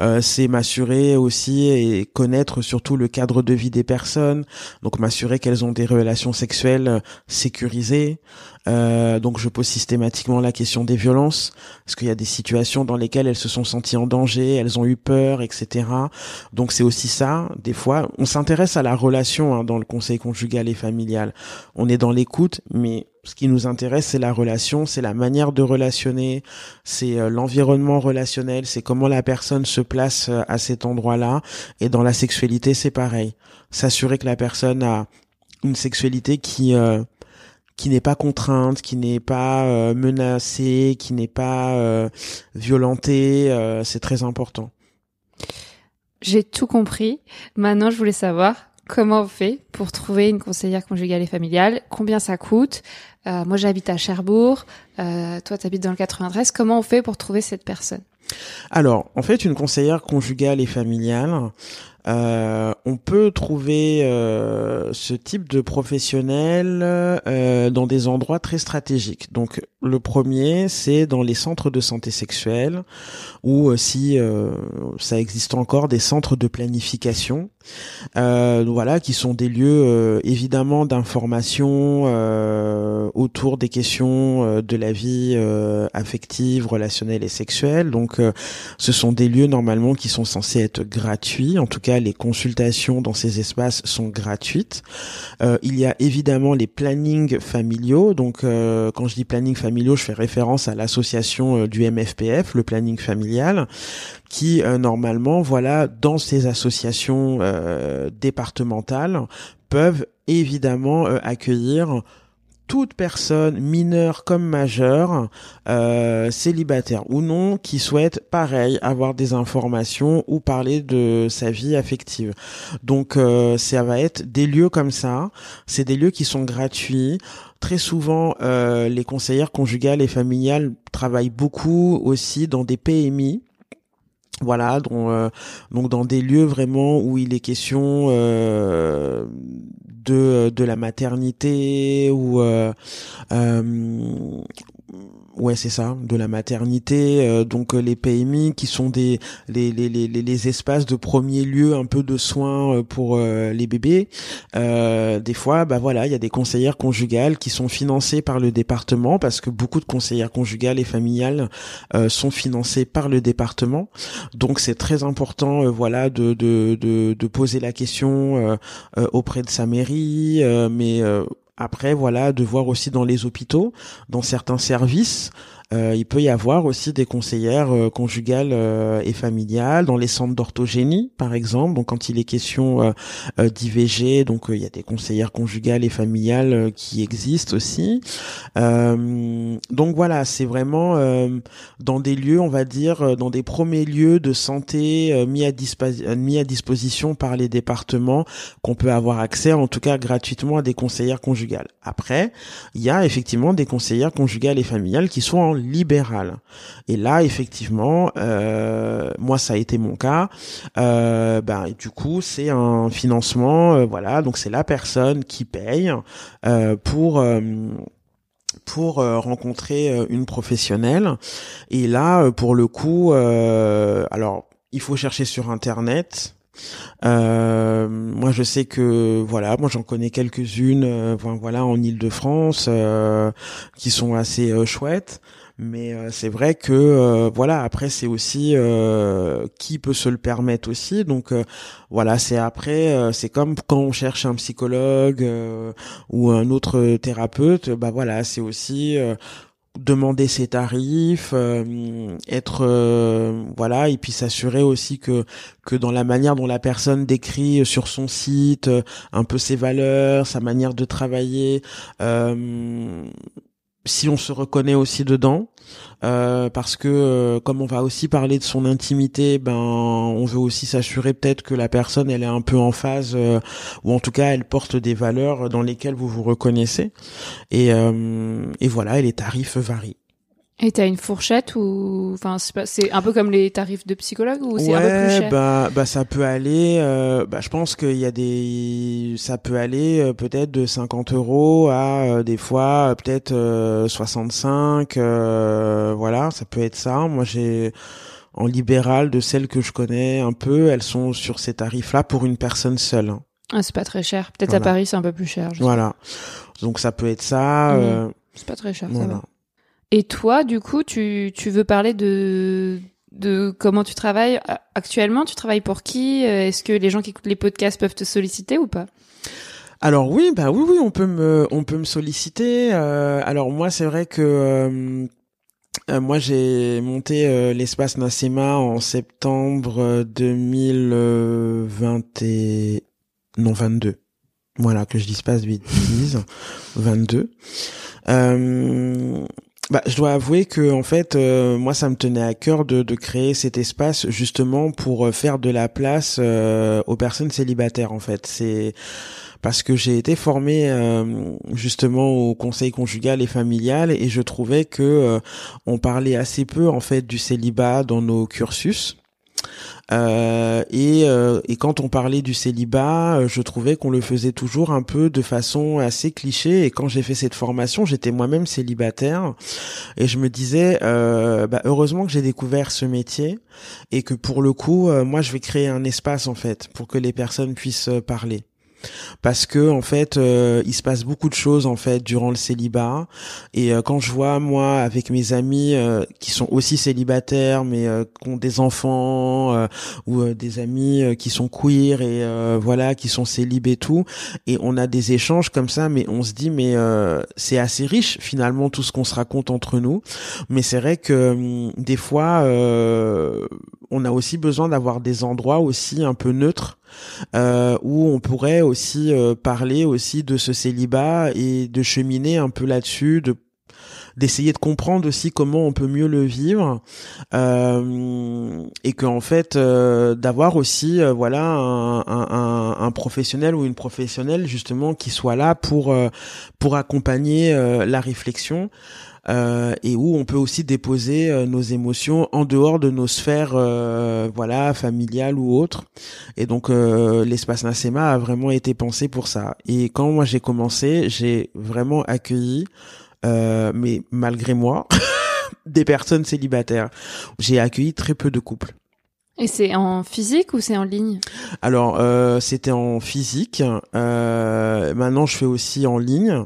Speaker 3: Euh, c'est m'assurer aussi et connaître surtout le cadre de vie des personnes. Donc m'assurer qu'elles ont des relations sexuelles euh, sécurisées. Euh, donc je pose systématiquement la question des violences, parce qu'il y a des situations dans lesquelles elles se sont senties en danger, elles ont eu peur, etc. Donc c'est aussi ça. Des fois, on s'intéresse à la relation hein, dans le conseil conjugal et familial. On est dans l'écoute, mais ce qui nous intéresse, c'est la relation, c'est la manière de relationner, c'est euh, l'environnement relationnel, c'est comment la personne se place euh, à cet endroit-là. Et dans la sexualité, c'est pareil. S'assurer que la personne a une sexualité qui qui n'est pas contrainte, qui n'est pas menacée, qui n'est pas violentée, c'est très important.
Speaker 1: J'ai tout compris. Maintenant, je voulais savoir comment on fait pour trouver une conseillère conjugale et familiale, combien ça coûte. Euh, moi, j'habite à Cherbourg. Euh, toi, tu habites dans le 93. Comment on fait pour trouver cette personne?
Speaker 3: Alors, en fait, une conseillère conjugale et familiale, euh, on peut trouver ce type de professionnel euh, dans des endroits très stratégiques. Donc le premier, c'est dans les centres de santé sexuelle, ou si ça existe encore, des centres de planification. Voilà, qui sont des lieux évidemment d'information autour des questions de la vie affective, relationnelle et sexuelle. Donc ce sont des lieux normalement qui sont censés être gratuits, en tout cas les consultations dans ces espaces sont gratuites. Euh, il y a évidemment les plannings familiaux. Donc, euh, quand je dis planning familiaux, je fais référence à l'association euh, du MFPF, le planning familial, qui normalement, voilà, dans ces associations départementales, peuvent évidemment accueillir toute personne mineure comme majeure, euh, célibataire ou non, qui souhaite pareil avoir des informations ou parler de sa vie affective. Donc euh, ça va être des lieux comme ça. C'est des lieux qui sont gratuits. Très souvent, euh, les conseillères conjugales et familiales travaillent beaucoup aussi dans des PMI voilà donc, donc dans des lieux vraiment où il est question euh, de de la maternité ou euh, euh, Ouais, c'est ça, de la maternité, euh, donc euh, les PMI qui sont des les, les, les, les, espaces de premier lieu un peu de soins euh, pour les bébés. des fois, bah voilà, il y a des conseillères conjugales qui sont financées par le département parce que beaucoup de conseillères conjugales et familiales sont financées par le département. Donc c'est très important, voilà, de, de, de, de poser la question auprès de sa mairie, mais après, voilà, de voir aussi dans les hôpitaux, dans certains services, il peut y avoir aussi des conseillères euh, conjugales euh, et familiales dans les centres d'orthogénie, par exemple. Donc, quand il est question d'IVG, donc il y a des conseillères conjugales et familiales qui existent aussi. donc voilà, c'est vraiment dans des lieux, on va dire, dans des premiers lieux de santé mis à, mis à disposition par les départements qu'on peut avoir accès, en tout cas gratuitement, à des conseillères conjugales. Après, il y a effectivement des conseillères conjugales et familiales qui sont en libéral. Et là, effectivement, euh, moi, ça a été mon cas. Euh, ben, du coup, c'est un financement, euh, voilà. Donc, c'est la personne qui paye euh, pour pour rencontrer une professionnelle. Et là, pour le coup, alors, il faut chercher sur Internet. Moi, je sais que voilà, moi j'en connais quelques-unes, voilà, en Île-de-France, qui sont assez chouettes. Mais euh, c'est vrai que euh, voilà, après c'est aussi euh, qui peut se le permettre aussi. Donc voilà, c'est après, c'est comme quand on cherche un psychologue ou un autre thérapeute. Bah voilà, c'est aussi demander ses tarifs, être voilà et puis s'assurer aussi que que dans la manière dont la personne décrit sur son site un peu ses valeurs, sa manière de travailler, si on se reconnaît aussi dedans, euh, parce que euh, comme on va aussi parler de son intimité, ben on veut aussi s'assurer peut-être que la personne elle est un peu en phase euh, ou en tout cas elle porte des valeurs dans lesquelles vous vous reconnaissez et et voilà et les tarifs varient.
Speaker 1: Et t'as une fourchette ou enfin c'est un peu comme les tarifs de psychologue ou c'est un peu plus cher?
Speaker 3: bah bah ça peut aller euh, bah je pense qu'il y a des ça peut aller euh, peut-être de 50 euros à euh, des fois peut-être 65 voilà ça peut être ça. Moi j'ai en libéral de celles que je connais un peu elles sont sur ces tarifs là pour une personne seule hein.
Speaker 1: ah c'est pas très cher. Peut-être à Paris c'est un peu plus cher
Speaker 3: voilà. donc ça peut être ça
Speaker 1: mmh. c'est pas très cher ça va. Et toi, du coup, tu, tu veux parler de, de comment tu travailles actuellement? Tu travailles pour qui? Est-ce que les gens qui écoutent les podcasts peuvent te solliciter ou pas?
Speaker 3: Alors oui, bah oui, oui, on peut me, on peut me solliciter. Euh, alors moi, c'est vrai que euh, euh, moi j'ai monté l'espace Nasema en septembre 2020 et non 22. Voilà, que je dise pas de bêtises. [LAUGHS] 22. Bah, je dois avouer que en fait, euh, moi, ça me tenait à cœur de, de créer cet espace justement pour euh, faire de la place euh, aux personnes célibataires. En fait, c'est parce que j'ai été formée justement au conseil conjugal et familial et je trouvais que on parlait assez peu en fait du célibat dans nos cursus. Euh, et, euh, et, quand on parlait du célibat, euh, je trouvais qu'on le faisait toujours un peu de façon assez cliché. Et quand j'ai fait cette formation, j'étais moi-même célibataire et je me disais, bah, heureusement que j'ai découvert ce métier et que pour le coup, moi, je vais créer un espace en fait pour que les personnes puissent parler parce que en fait euh, il se passe beaucoup de choses en fait durant le célibat. Et euh, quand je vois moi avec mes amis euh, qui sont aussi célibataires mais qui ont des enfants ou des amis qui sont queer et voilà qui sont célib et tout et on a des échanges comme ça mais on se dit mais c'est assez riche finalement tout ce qu'on se raconte entre nous. Mais c'est vrai que hum, des fois on a aussi besoin d'avoir des endroits aussi un peu neutres euh, où on pourrait aussi euh, parler aussi de ce célibat et de cheminer un peu là-dessus, de d'essayer de comprendre aussi comment on peut mieux le vivre euh, et que en fait euh, d'avoir aussi euh, voilà un, un, un, professionnel ou une professionnelle justement qui soit là pour pour accompagner la réflexion euh, et où on peut aussi déposer euh, nos émotions en dehors de nos sphères euh, voilà familiales ou autres. Et donc l'espace Nasema a vraiment été pensé pour ça. Et quand moi j'ai commencé j'ai vraiment accueilli mais malgré moi [LAUGHS] des personnes célibataires j'ai accueilli très peu de couples
Speaker 1: et c'est en physique ou c'est en ligne?
Speaker 3: Alors euh, c'était en physique. Euh, maintenant je fais aussi en ligne,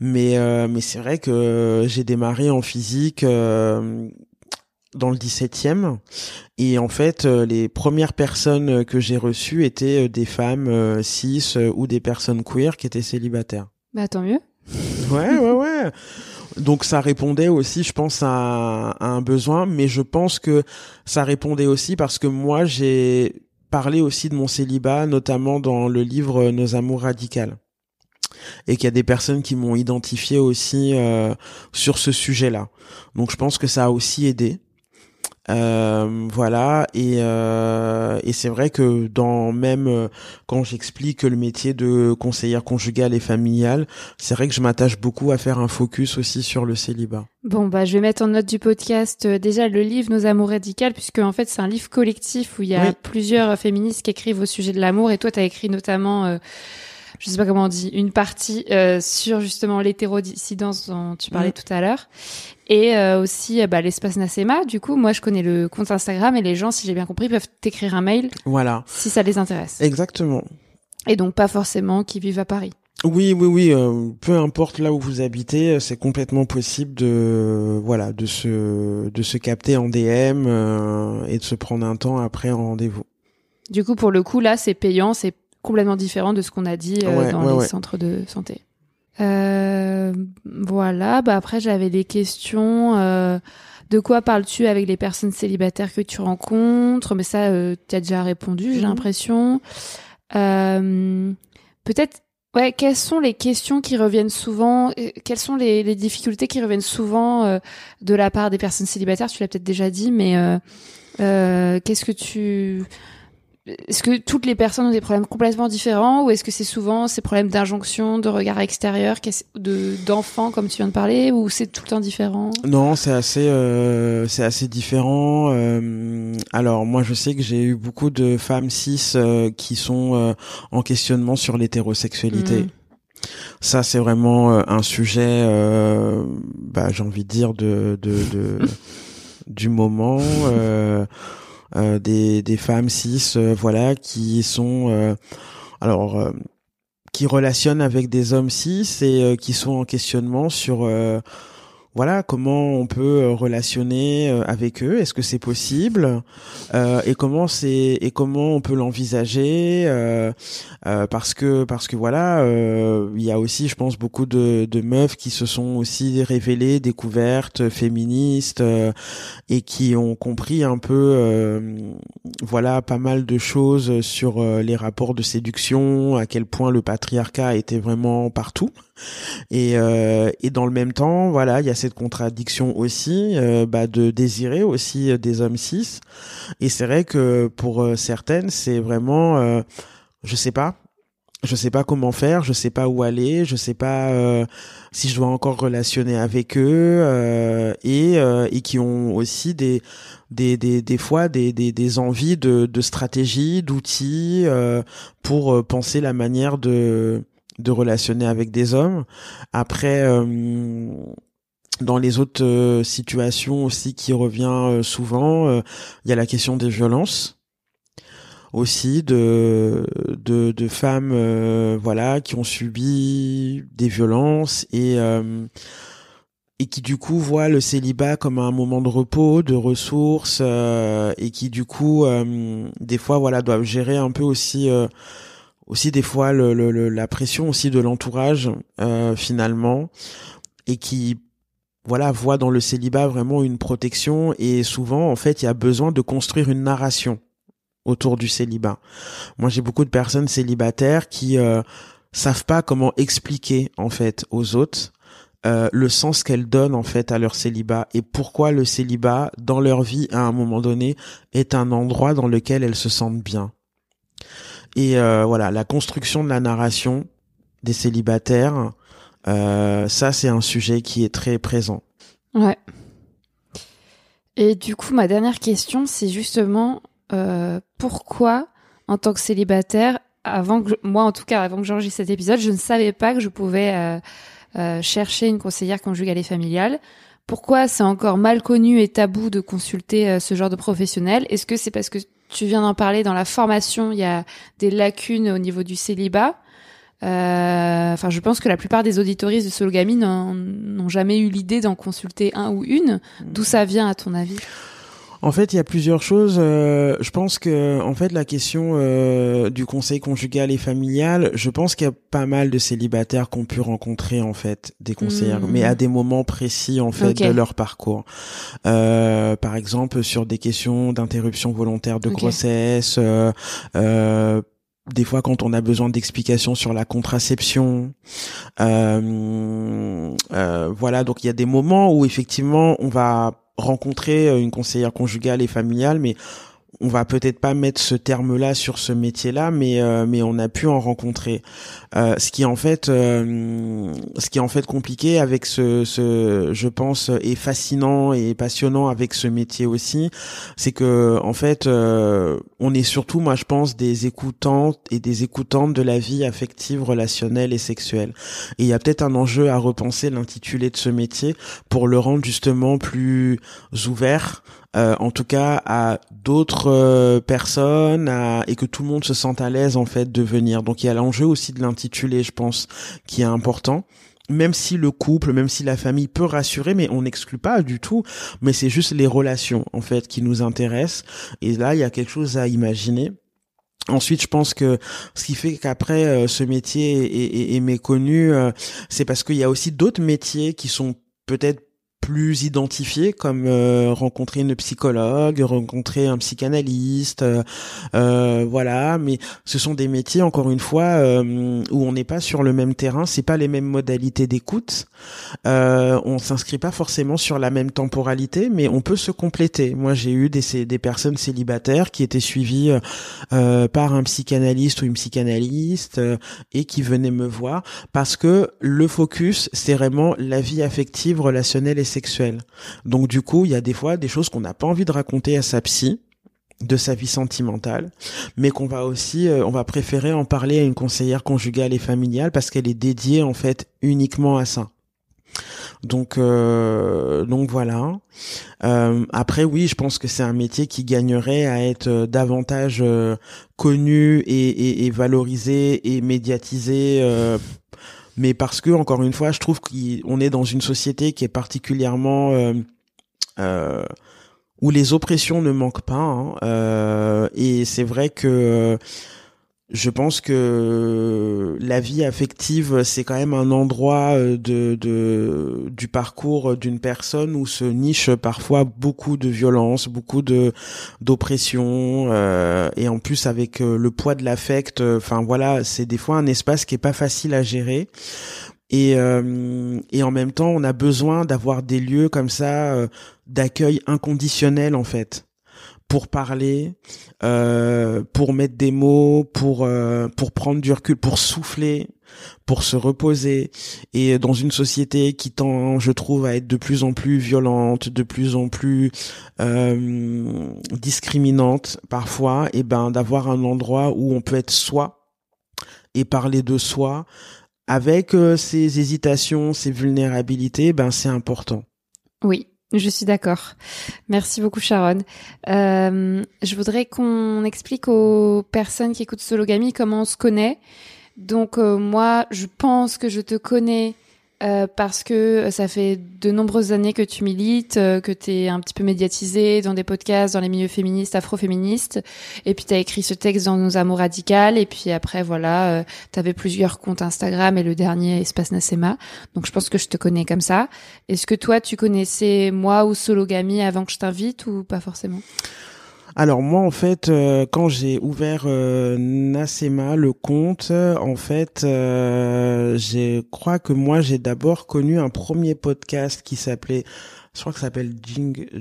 Speaker 3: mais euh, mais c'est vrai que j'ai démarré en physique euh, dans le 17e et en fait euh, les premières personnes que j'ai reçues étaient des femmes cis ou des personnes queer qui étaient célibataires.
Speaker 1: Bah tant mieux.
Speaker 3: Ouais ouais ouais. Donc ça répondait aussi, je pense, à, un besoin, mais je pense que ça répondait aussi parce que moi j'ai parlé aussi de mon célibat, notamment dans le livre Nos amours radicales et qu'il y a des personnes qui m'ont identifié aussi euh, sur ce sujet-là. Donc je pense que ça a aussi aidé. Euh, voilà. Et, euh, et c'est vrai que dans même euh, quand j'explique le métier de conseillère conjugale et familiale, c'est vrai que je m'attache beaucoup à faire un focus aussi sur le célibat.
Speaker 1: Bon bah je vais mettre en note du podcast déjà le livre Nos amours radicales puisque en fait c'est un livre collectif où il y a plusieurs féministes qui écrivent au sujet de l'amour. Et toi tu as écrit notamment je sais pas comment on dit, une partie euh, sur justement l'hétérodissidence dont tu parlais mm. tout à l'heure. Et euh, aussi euh, bah, l'espace Nasema. Du coup, moi, je connais le compte Instagram et les gens, si j'ai bien compris, peuvent t'écrire un mail.
Speaker 3: Voilà.
Speaker 1: Si ça les intéresse.
Speaker 3: Exactement.
Speaker 1: Et donc pas forcément qui vivent à Paris.
Speaker 3: Oui, oui, oui. Euh, peu importe là où vous habitez, c'est complètement possible de voilà de se de se capter en DM euh, et de se prendre un temps après un rendez-vous.
Speaker 1: Du coup, pour le coup, là, c'est payant, c'est complètement différent de ce qu'on a dit euh, dans les centres de santé. Euh, voilà, bah après j'avais des questions. Euh, de quoi parles-tu avec les personnes célibataires que tu rencontres? Mais ça, euh, tu as déjà répondu, j'ai mhm. l'impression. Euh, peut-être, ouais, quelles sont les questions qui reviennent souvent Quelles sont les, les, difficultés qui reviennent souvent de la part des personnes célibataires? Tu l'as peut-être déjà dit, mais qu'est-ce que tu est-ce que toutes les personnes ont des problèmes complètement différents ou est-ce que c'est souvent ces problèmes d'injonction, de regard extérieur, de d'enfants comme tu viens de parler ou c'est tout le temps différent?
Speaker 3: Non, c'est assez euh, c'est assez différent. Euh, alors moi je sais que j'ai eu beaucoup de femmes cis euh, qui sont en questionnement sur l'hétérosexualité. Mm. Ça c'est vraiment un sujet, bah, j'ai envie de dire de, de, de [LAUGHS] du moment. Euh, des, des femmes cis, euh, voilà, qui sont euh, alors qui relationnent avec des hommes cis et qui sont en questionnement sur voilà comment on peut euh, relationner euh, avec eux? Est-ce que c'est possible? Euh, et comment c'est et comment on peut l'envisager? Euh, parce que parce que voilà il y a aussi je pense beaucoup de, de meufs qui se sont aussi révélées découvertes féministes et qui ont compris un peu voilà pas mal de choses sur les rapports de séduction à quel point le patriarcat était vraiment partout et, euh, et dans le même temps, voilà, il y a cette contradiction aussi euh, bah, de désirer aussi des hommes cis. Et c'est vrai que pour euh, certaines, c'est vraiment, euh, je sais pas, je sais pas comment faire, je sais pas où aller, je sais pas euh, si je dois encore relationner avec eux euh, et et qui ont aussi des des des, des fois des, des des envies de de stratégie, d'outils pour penser la manière de de relationner avec des hommes. Après, euh, dans les autres euh, situations aussi qui revient euh, souvent, il y a la question des violences aussi de de, de femmes voilà qui ont subi des violences et et qui du coup voient le célibat comme un moment de repos, de ressources et qui du coup des fois voilà doivent gérer un peu aussi aussi des fois le, le, la pression aussi de l'entourage euh, finalement et qui voilà voit dans le célibat vraiment une protection et souvent en fait il y a besoin de construire une narration autour du célibat. Moi j'ai beaucoup de personnes célibataires qui euh, savent pas comment expliquer en fait aux autres euh, le sens qu'elles donnent en fait à leur célibat et pourquoi le célibat dans leur vie à un moment donné est un endroit dans lequel elles se sentent bien. Et euh, voilà, la construction de la narration des célibataires, euh, ça c'est un sujet qui est très présent.
Speaker 1: Ouais. Et du coup, ma dernière question, c'est justement euh, pourquoi, en tant que célibataire, avant que moi en tout cas, avant que j'enregistre cet épisode, je ne savais pas que je pouvais chercher une conseillère conjugale et familiale. Pourquoi c'est encore mal connu et tabou de consulter ce genre de professionnel? Est-ce que c'est parce que tu viens d'en parler dans la formation, il y a des lacunes au niveau du célibat. Euh, enfin, je pense que la plupart des auditoristes de Sologamy n'ont jamais eu l'idée d'en consulter un ou une. D'où ça vient, à ton avis?
Speaker 3: En fait, il y a plusieurs choses. Euh, je pense que, en fait, la question euh, du conseil conjugal et familial, je pense qu'il y a pas mal de célibataires qui ont pu rencontrer en fait des conseillères, mais à hmm. des moments précis en fait de leur parcours. Euh, par exemple, sur des questions d'interruption volontaire de grossesse. Euh, des fois quand on a besoin d'explications sur la contraception. Euh, euh, voilà, donc il y a des moments où effectivement on va rencontrer euh, une conseillère conjugale et familiale, mais on va peut-être pas mettre ce terme-là sur ce métier-là, mais euh, mais on a pu en rencontrer. Euh, ce qui est en fait, euh, ce qui est en fait compliqué avec ce, ce, je pense, est fascinant et passionnant avec ce métier aussi, c'est que en fait, on est surtout, moi je pense, des écoutantes et des écoutantes de la vie affective, relationnelle et sexuelle. Et il y a peut-être un enjeu à repenser l'intitulé de ce métier pour le rendre justement plus ouvert euh, en tout cas à d'autres euh, personnes et que tout le monde se sente à l'aise en fait de venir. Donc il y a l'enjeu aussi de l'intitulé, je pense, qui est important même si le couple, même si la famille peut rassurer, mais on n'exclut pas du tout, mais c'est juste les relations en fait qui nous intéressent. Et là, il y a quelque chose à imaginer. Ensuite, je pense que ce qui fait qu'après euh, ce métier est, est méconnu, c'est parce qu'il y a aussi d'autres métiers qui sont peut-être plus identifiés comme euh, rencontrer une psychologue, rencontrer un psychanalyste, euh, euh, voilà. Mais ce sont des métiers encore une fois où on n'est pas sur le même terrain, c'est pas les mêmes modalités d'écoute, on s'inscrit pas forcément sur la même temporalité, mais on peut se compléter. Moi, j'ai eu des des personnes célibataires qui étaient suivies par un psychanalyste ou une psychanalyste et qui venaient me voir parce que le focus c'est vraiment la vie affective, relationnelle et sexuelle. Donc du coup, il y a des fois des choses qu'on n'a pas envie de raconter à sa psy de sa vie sentimentale, mais qu'on va aussi, euh, on va préférer en parler à une conseillère conjugale et familiale parce qu'elle est dédiée en fait uniquement à ça. Donc, euh, donc voilà. Euh, après, oui, je pense que c'est un métier qui gagnerait à être davantage connu et, et, et, valorisé et médiatisé mais parce que encore une fois, je trouve qu'on est dans une société qui est particulièrement euh, euh, où les oppressions ne manquent pas. Hein, euh, et c'est vrai que je pense que la vie affective, c'est quand même un endroit euh, de, de du parcours d'une personne où se niche parfois beaucoup de violence, beaucoup de d'oppression, euh, et en plus avec euh, le poids de l'affect. Enfin voilà, c'est des fois un espace qui est pas facile à gérer. Et, et en même temps, on a besoin d'avoir des lieux comme ça d'accueil inconditionnel en fait pour parler, euh, pour mettre des mots, pour euh, pour prendre du recul, pour souffler, pour se reposer. Et dans une société qui tend, je trouve, à être de plus en plus violente, de plus en plus euh, discriminante parfois, et ben d'avoir un endroit où on peut être soi et parler de soi avec euh, ses hésitations, ses vulnérabilités, ben c'est important.
Speaker 1: Oui, je suis d'accord. Merci beaucoup Sharon. Euh, je voudrais qu'on explique aux personnes qui écoutent Sologamy comment on se connaît. Donc euh, moi, je pense que je te connais euh, parce que ça fait de nombreuses années que tu milites, euh, que tu es un petit peu médiatisé dans des podcasts, dans les milieux féministes, afroféministes, et puis tu as écrit ce texte dans Nos Amours Radicales, et puis après, voilà, euh, tu avais plusieurs comptes Instagram, et le dernier, Espace Nasema. Donc je pense que je te connais comme ça. Est-ce que toi, tu connaissais moi ou Sologamy avant que je t'invite, ou pas forcément?
Speaker 3: Alors moi en fait euh, quand j'ai ouvert euh, Nasema le compte en fait euh, je crois que moi j'ai d'abord connu un premier podcast qui s'appelait je crois que ça s'appelle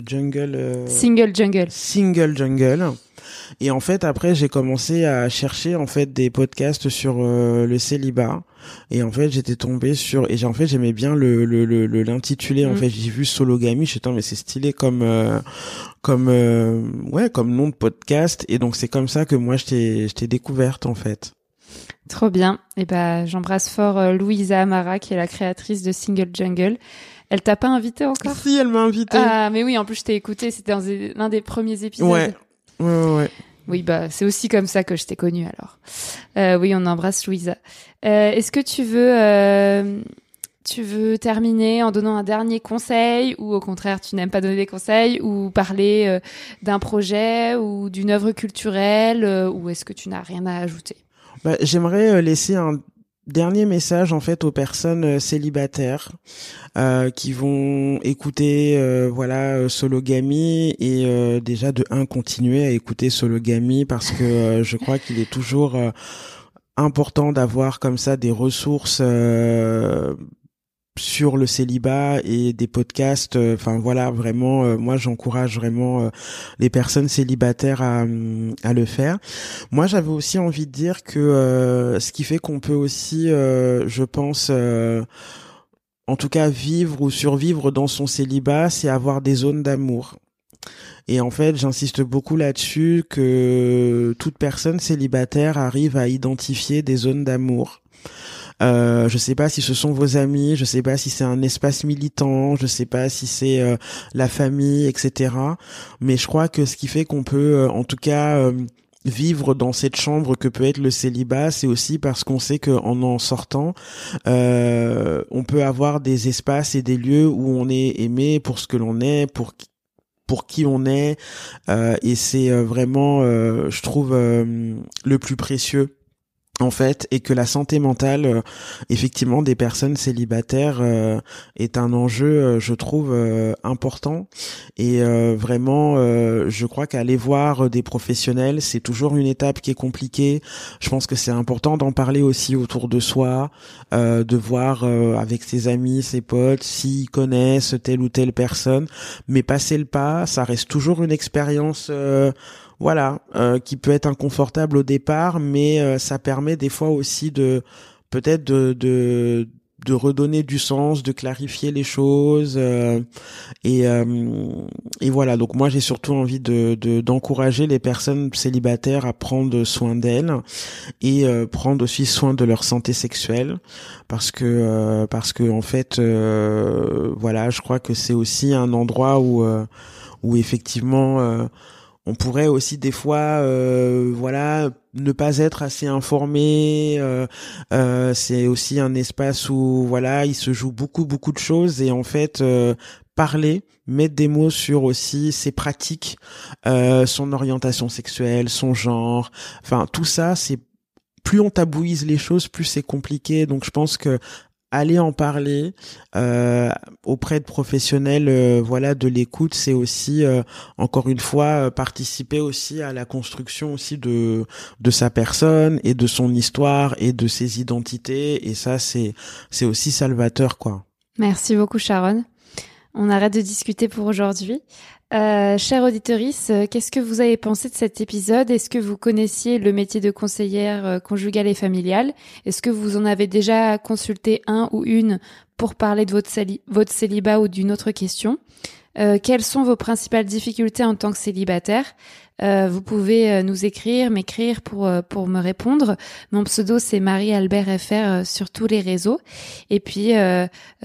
Speaker 3: Jungle euh,
Speaker 1: Single Jungle
Speaker 3: Single Jungle et en fait après j'ai commencé à chercher en fait des podcasts sur le célibat et en fait j'étais tombé sur et en fait j'aimais bien le le l'intitulé en mm. fait j'ai vu sologamy je mais c'est stylé comme comme euh, ouais comme nom de podcast et donc c'est comme ça que moi je t'ai je t'ai découverte en fait.
Speaker 1: Trop bien. Et ben j'embrasse fort euh, Louisa Amara qui est la créatrice de Single Jungle. Elle t'a pas invité encore?
Speaker 3: Si, elle m'a invité.
Speaker 1: Ah mais oui, en plus je t'ai écouté, c'était dans l'un des premiers épisodes.
Speaker 3: Ouais. Ouais ouais.
Speaker 1: Oui, bah c'est aussi comme ça que je t'ai connue alors. Euh, oui, on embrasse Louisa. Euh, Est-ce que tu veux euh, tu veux terminer en donnant un dernier conseil ou au contraire tu n'aimes pas donner des conseils ou parler euh, d'un projet ou d'une œuvre culturelle euh, ou est-ce que tu n'as rien à ajouter?
Speaker 3: Bah, J'aimerais euh, laisser un dernier message en fait aux personnes célibataires qui vont écouter voilà Sologamy et déjà de un continuer à écouter Sologamy parce que je crois qu'il est toujours important d'avoir comme ça des ressources sur le célibat et des podcasts. Euh, enfin voilà, vraiment, euh, moi j'encourage vraiment euh, les personnes célibataires à, à le faire. Moi j'avais aussi envie de dire que ce qui fait qu'on peut aussi, je pense, en tout cas vivre ou survivre dans son célibat, c'est avoir des zones d'amour. Et en fait, j'insiste beaucoup là-dessus que toute personne célibataire arrive à identifier des zones d'amour. Euh, je sais pas si ce sont vos amis, je sais pas si c'est un espace militant, je sais pas si c'est euh, la famille, etc. Mais je crois que ce qui fait qu'on peut, euh, en tout cas, euh, vivre dans cette chambre que peut être le célibat, c'est aussi parce qu'on sait qu'en en sortant, on peut avoir des espaces et des lieux où on est aimé pour ce que l'on est, pour pour qui on est, et c'est vraiment, je trouve, le plus précieux en fait et que la santé mentale euh, effectivement des personnes célibataires euh, est un enjeu euh, je trouve important. Et vraiment je crois qu'aller voir des professionnels c'est toujours une étape qui est compliquée. Je pense que c'est important d'en parler aussi autour de soi de voir avec ses amis ses potes s'ils connaissent telle ou telle personne. Mais passer le pas ça reste toujours une expérience voilà, euh, qui peut être inconfortable au départ, mais euh, ça permet des fois aussi de peut-être de, de, de redonner du sens, de clarifier les choses euh, et et voilà. Donc moi j'ai surtout envie de d'encourager les personnes célibataires à prendre soin d'elles et prendre aussi soin de leur santé sexuelle parce que parce que en fait voilà, je crois que c'est aussi un endroit où où effectivement on pourrait aussi des fois, euh, voilà, ne pas être assez informé. Euh, euh, c'est aussi un espace où voilà, il se joue beaucoup beaucoup de choses et en fait euh, parler, mettre des mots sur aussi ses pratiques, son orientation sexuelle, son genre, enfin tout ça, c'est plus on tabouise les choses, plus c'est compliqué. Donc je pense que aller en parler euh, auprès de professionnels euh, voilà de l'écoute. C'est aussi euh, encore une fois participer aussi à la construction aussi de de sa personne et de son histoire et de ses identités. Et ça c'est c'est aussi salvateur quoi.
Speaker 1: Merci beaucoup Sharon. On arrête de discuter pour aujourd'hui euh, chère auditorice, euh, qu'est-ce que vous avez pensé de cet épisode? Est-ce que vous connaissiez le métier de conseillère euh, conjugale et familiale? Est-ce que vous en avez déjà consulté un ou une pour parler de votre, votre célibat ou d'une autre question? Euh, Quelles sont vos principales difficultés en tant que célibataire euh, vous pouvez euh, nous écrire, m'écrire pour euh, pour me répondre. Mon pseudo c'est Marie Albert FR sur tous les réseaux. Et puis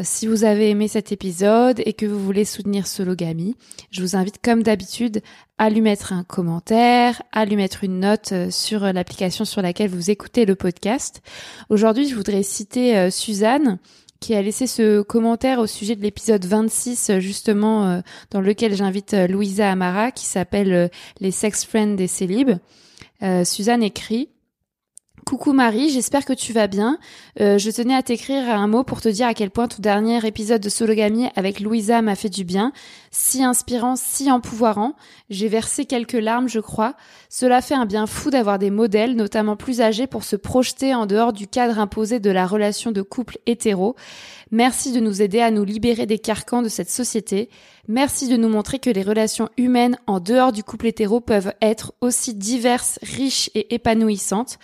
Speaker 1: si vous avez aimé cet épisode et que vous voulez soutenir Sologamy, je vous invite comme d'habitude à lui mettre un commentaire, à lui mettre une note sur l'application sur laquelle vous écoutez le podcast. Aujourd'hui, je voudrais citer Suzanne qui a laissé ce commentaire au sujet de l'épisode 26, justement, euh, dans lequel j'invite euh, Louisa Amara, qui s'appelle euh, Les Sex Friends des Célibes. Suzanne écrit Coucou Marie, j'espère que tu vas bien. Euh, je tenais à t'écrire un mot pour te dire à quel point ton dernier épisode de Sologamy avec Louisa m'a fait du bien. Si inspirant, si empouvoirant. J'ai versé quelques larmes, je crois. Cela fait un bien fou d'avoir des modèles, notamment plus âgés, pour se projeter en dehors du cadre imposé de la relation de couple hétéro. Merci de nous aider à nous libérer des carcans de cette société. Merci de nous montrer que les relations humaines en dehors du couple hétéro peuvent être aussi diverses, riches et épanouissantes.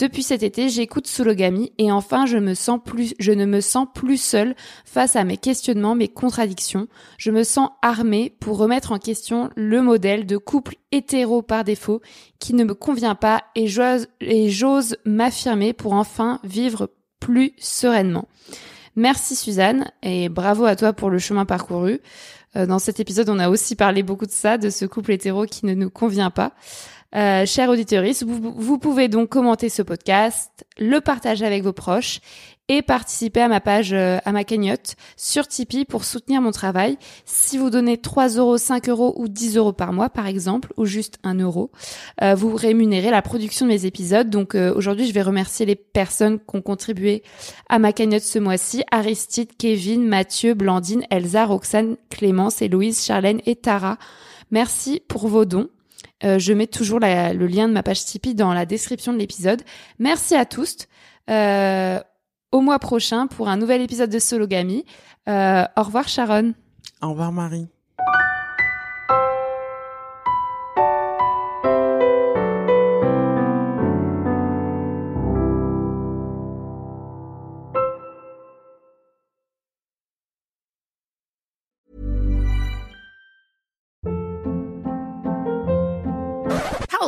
Speaker 1: Depuis cet été, j'écoute Sologamy et enfin je ne me sens plus seule face à mes questionnements, mes contradictions. Je me sens armée pour remettre en question le modèle de couple hétéro par défaut qui ne me convient pas et j'ose, et j'ose m'affirmer pour enfin vivre plus sereinement. Merci Suzanne et bravo à toi pour le chemin parcouru. Euh, dans cet épisode, on a aussi parlé beaucoup de ça, de ce couple hétéro qui ne nous convient pas. Euh, chers auditeurs, vous, vous, pouvez donc commenter ce podcast, le partager avec vos proches et participer à ma page, euh, à ma cagnotte sur Tipeee pour soutenir mon travail. Si vous donnez 3 euros, 5 euros ou 10 euros par mois, par exemple, ou juste 1 euro, euh, vous rémunérez la production de mes épisodes. Donc aujourd'hui, je vais remercier les personnes qui ont contribué à ma cagnotte ce mois-ci. Aristide, Kevin, Mathieu, Blandine, Elsa, Roxane, Clémence, Héloïse, Charlène et Tara. Merci pour vos dons. Euh, je mets toujours le lien de ma page Tipeee dans la description de l'épisode. Merci à tous. Euh, au mois prochain pour un nouvel épisode de Sologamy. Euh, au revoir Sharon.
Speaker 3: Au revoir Marie.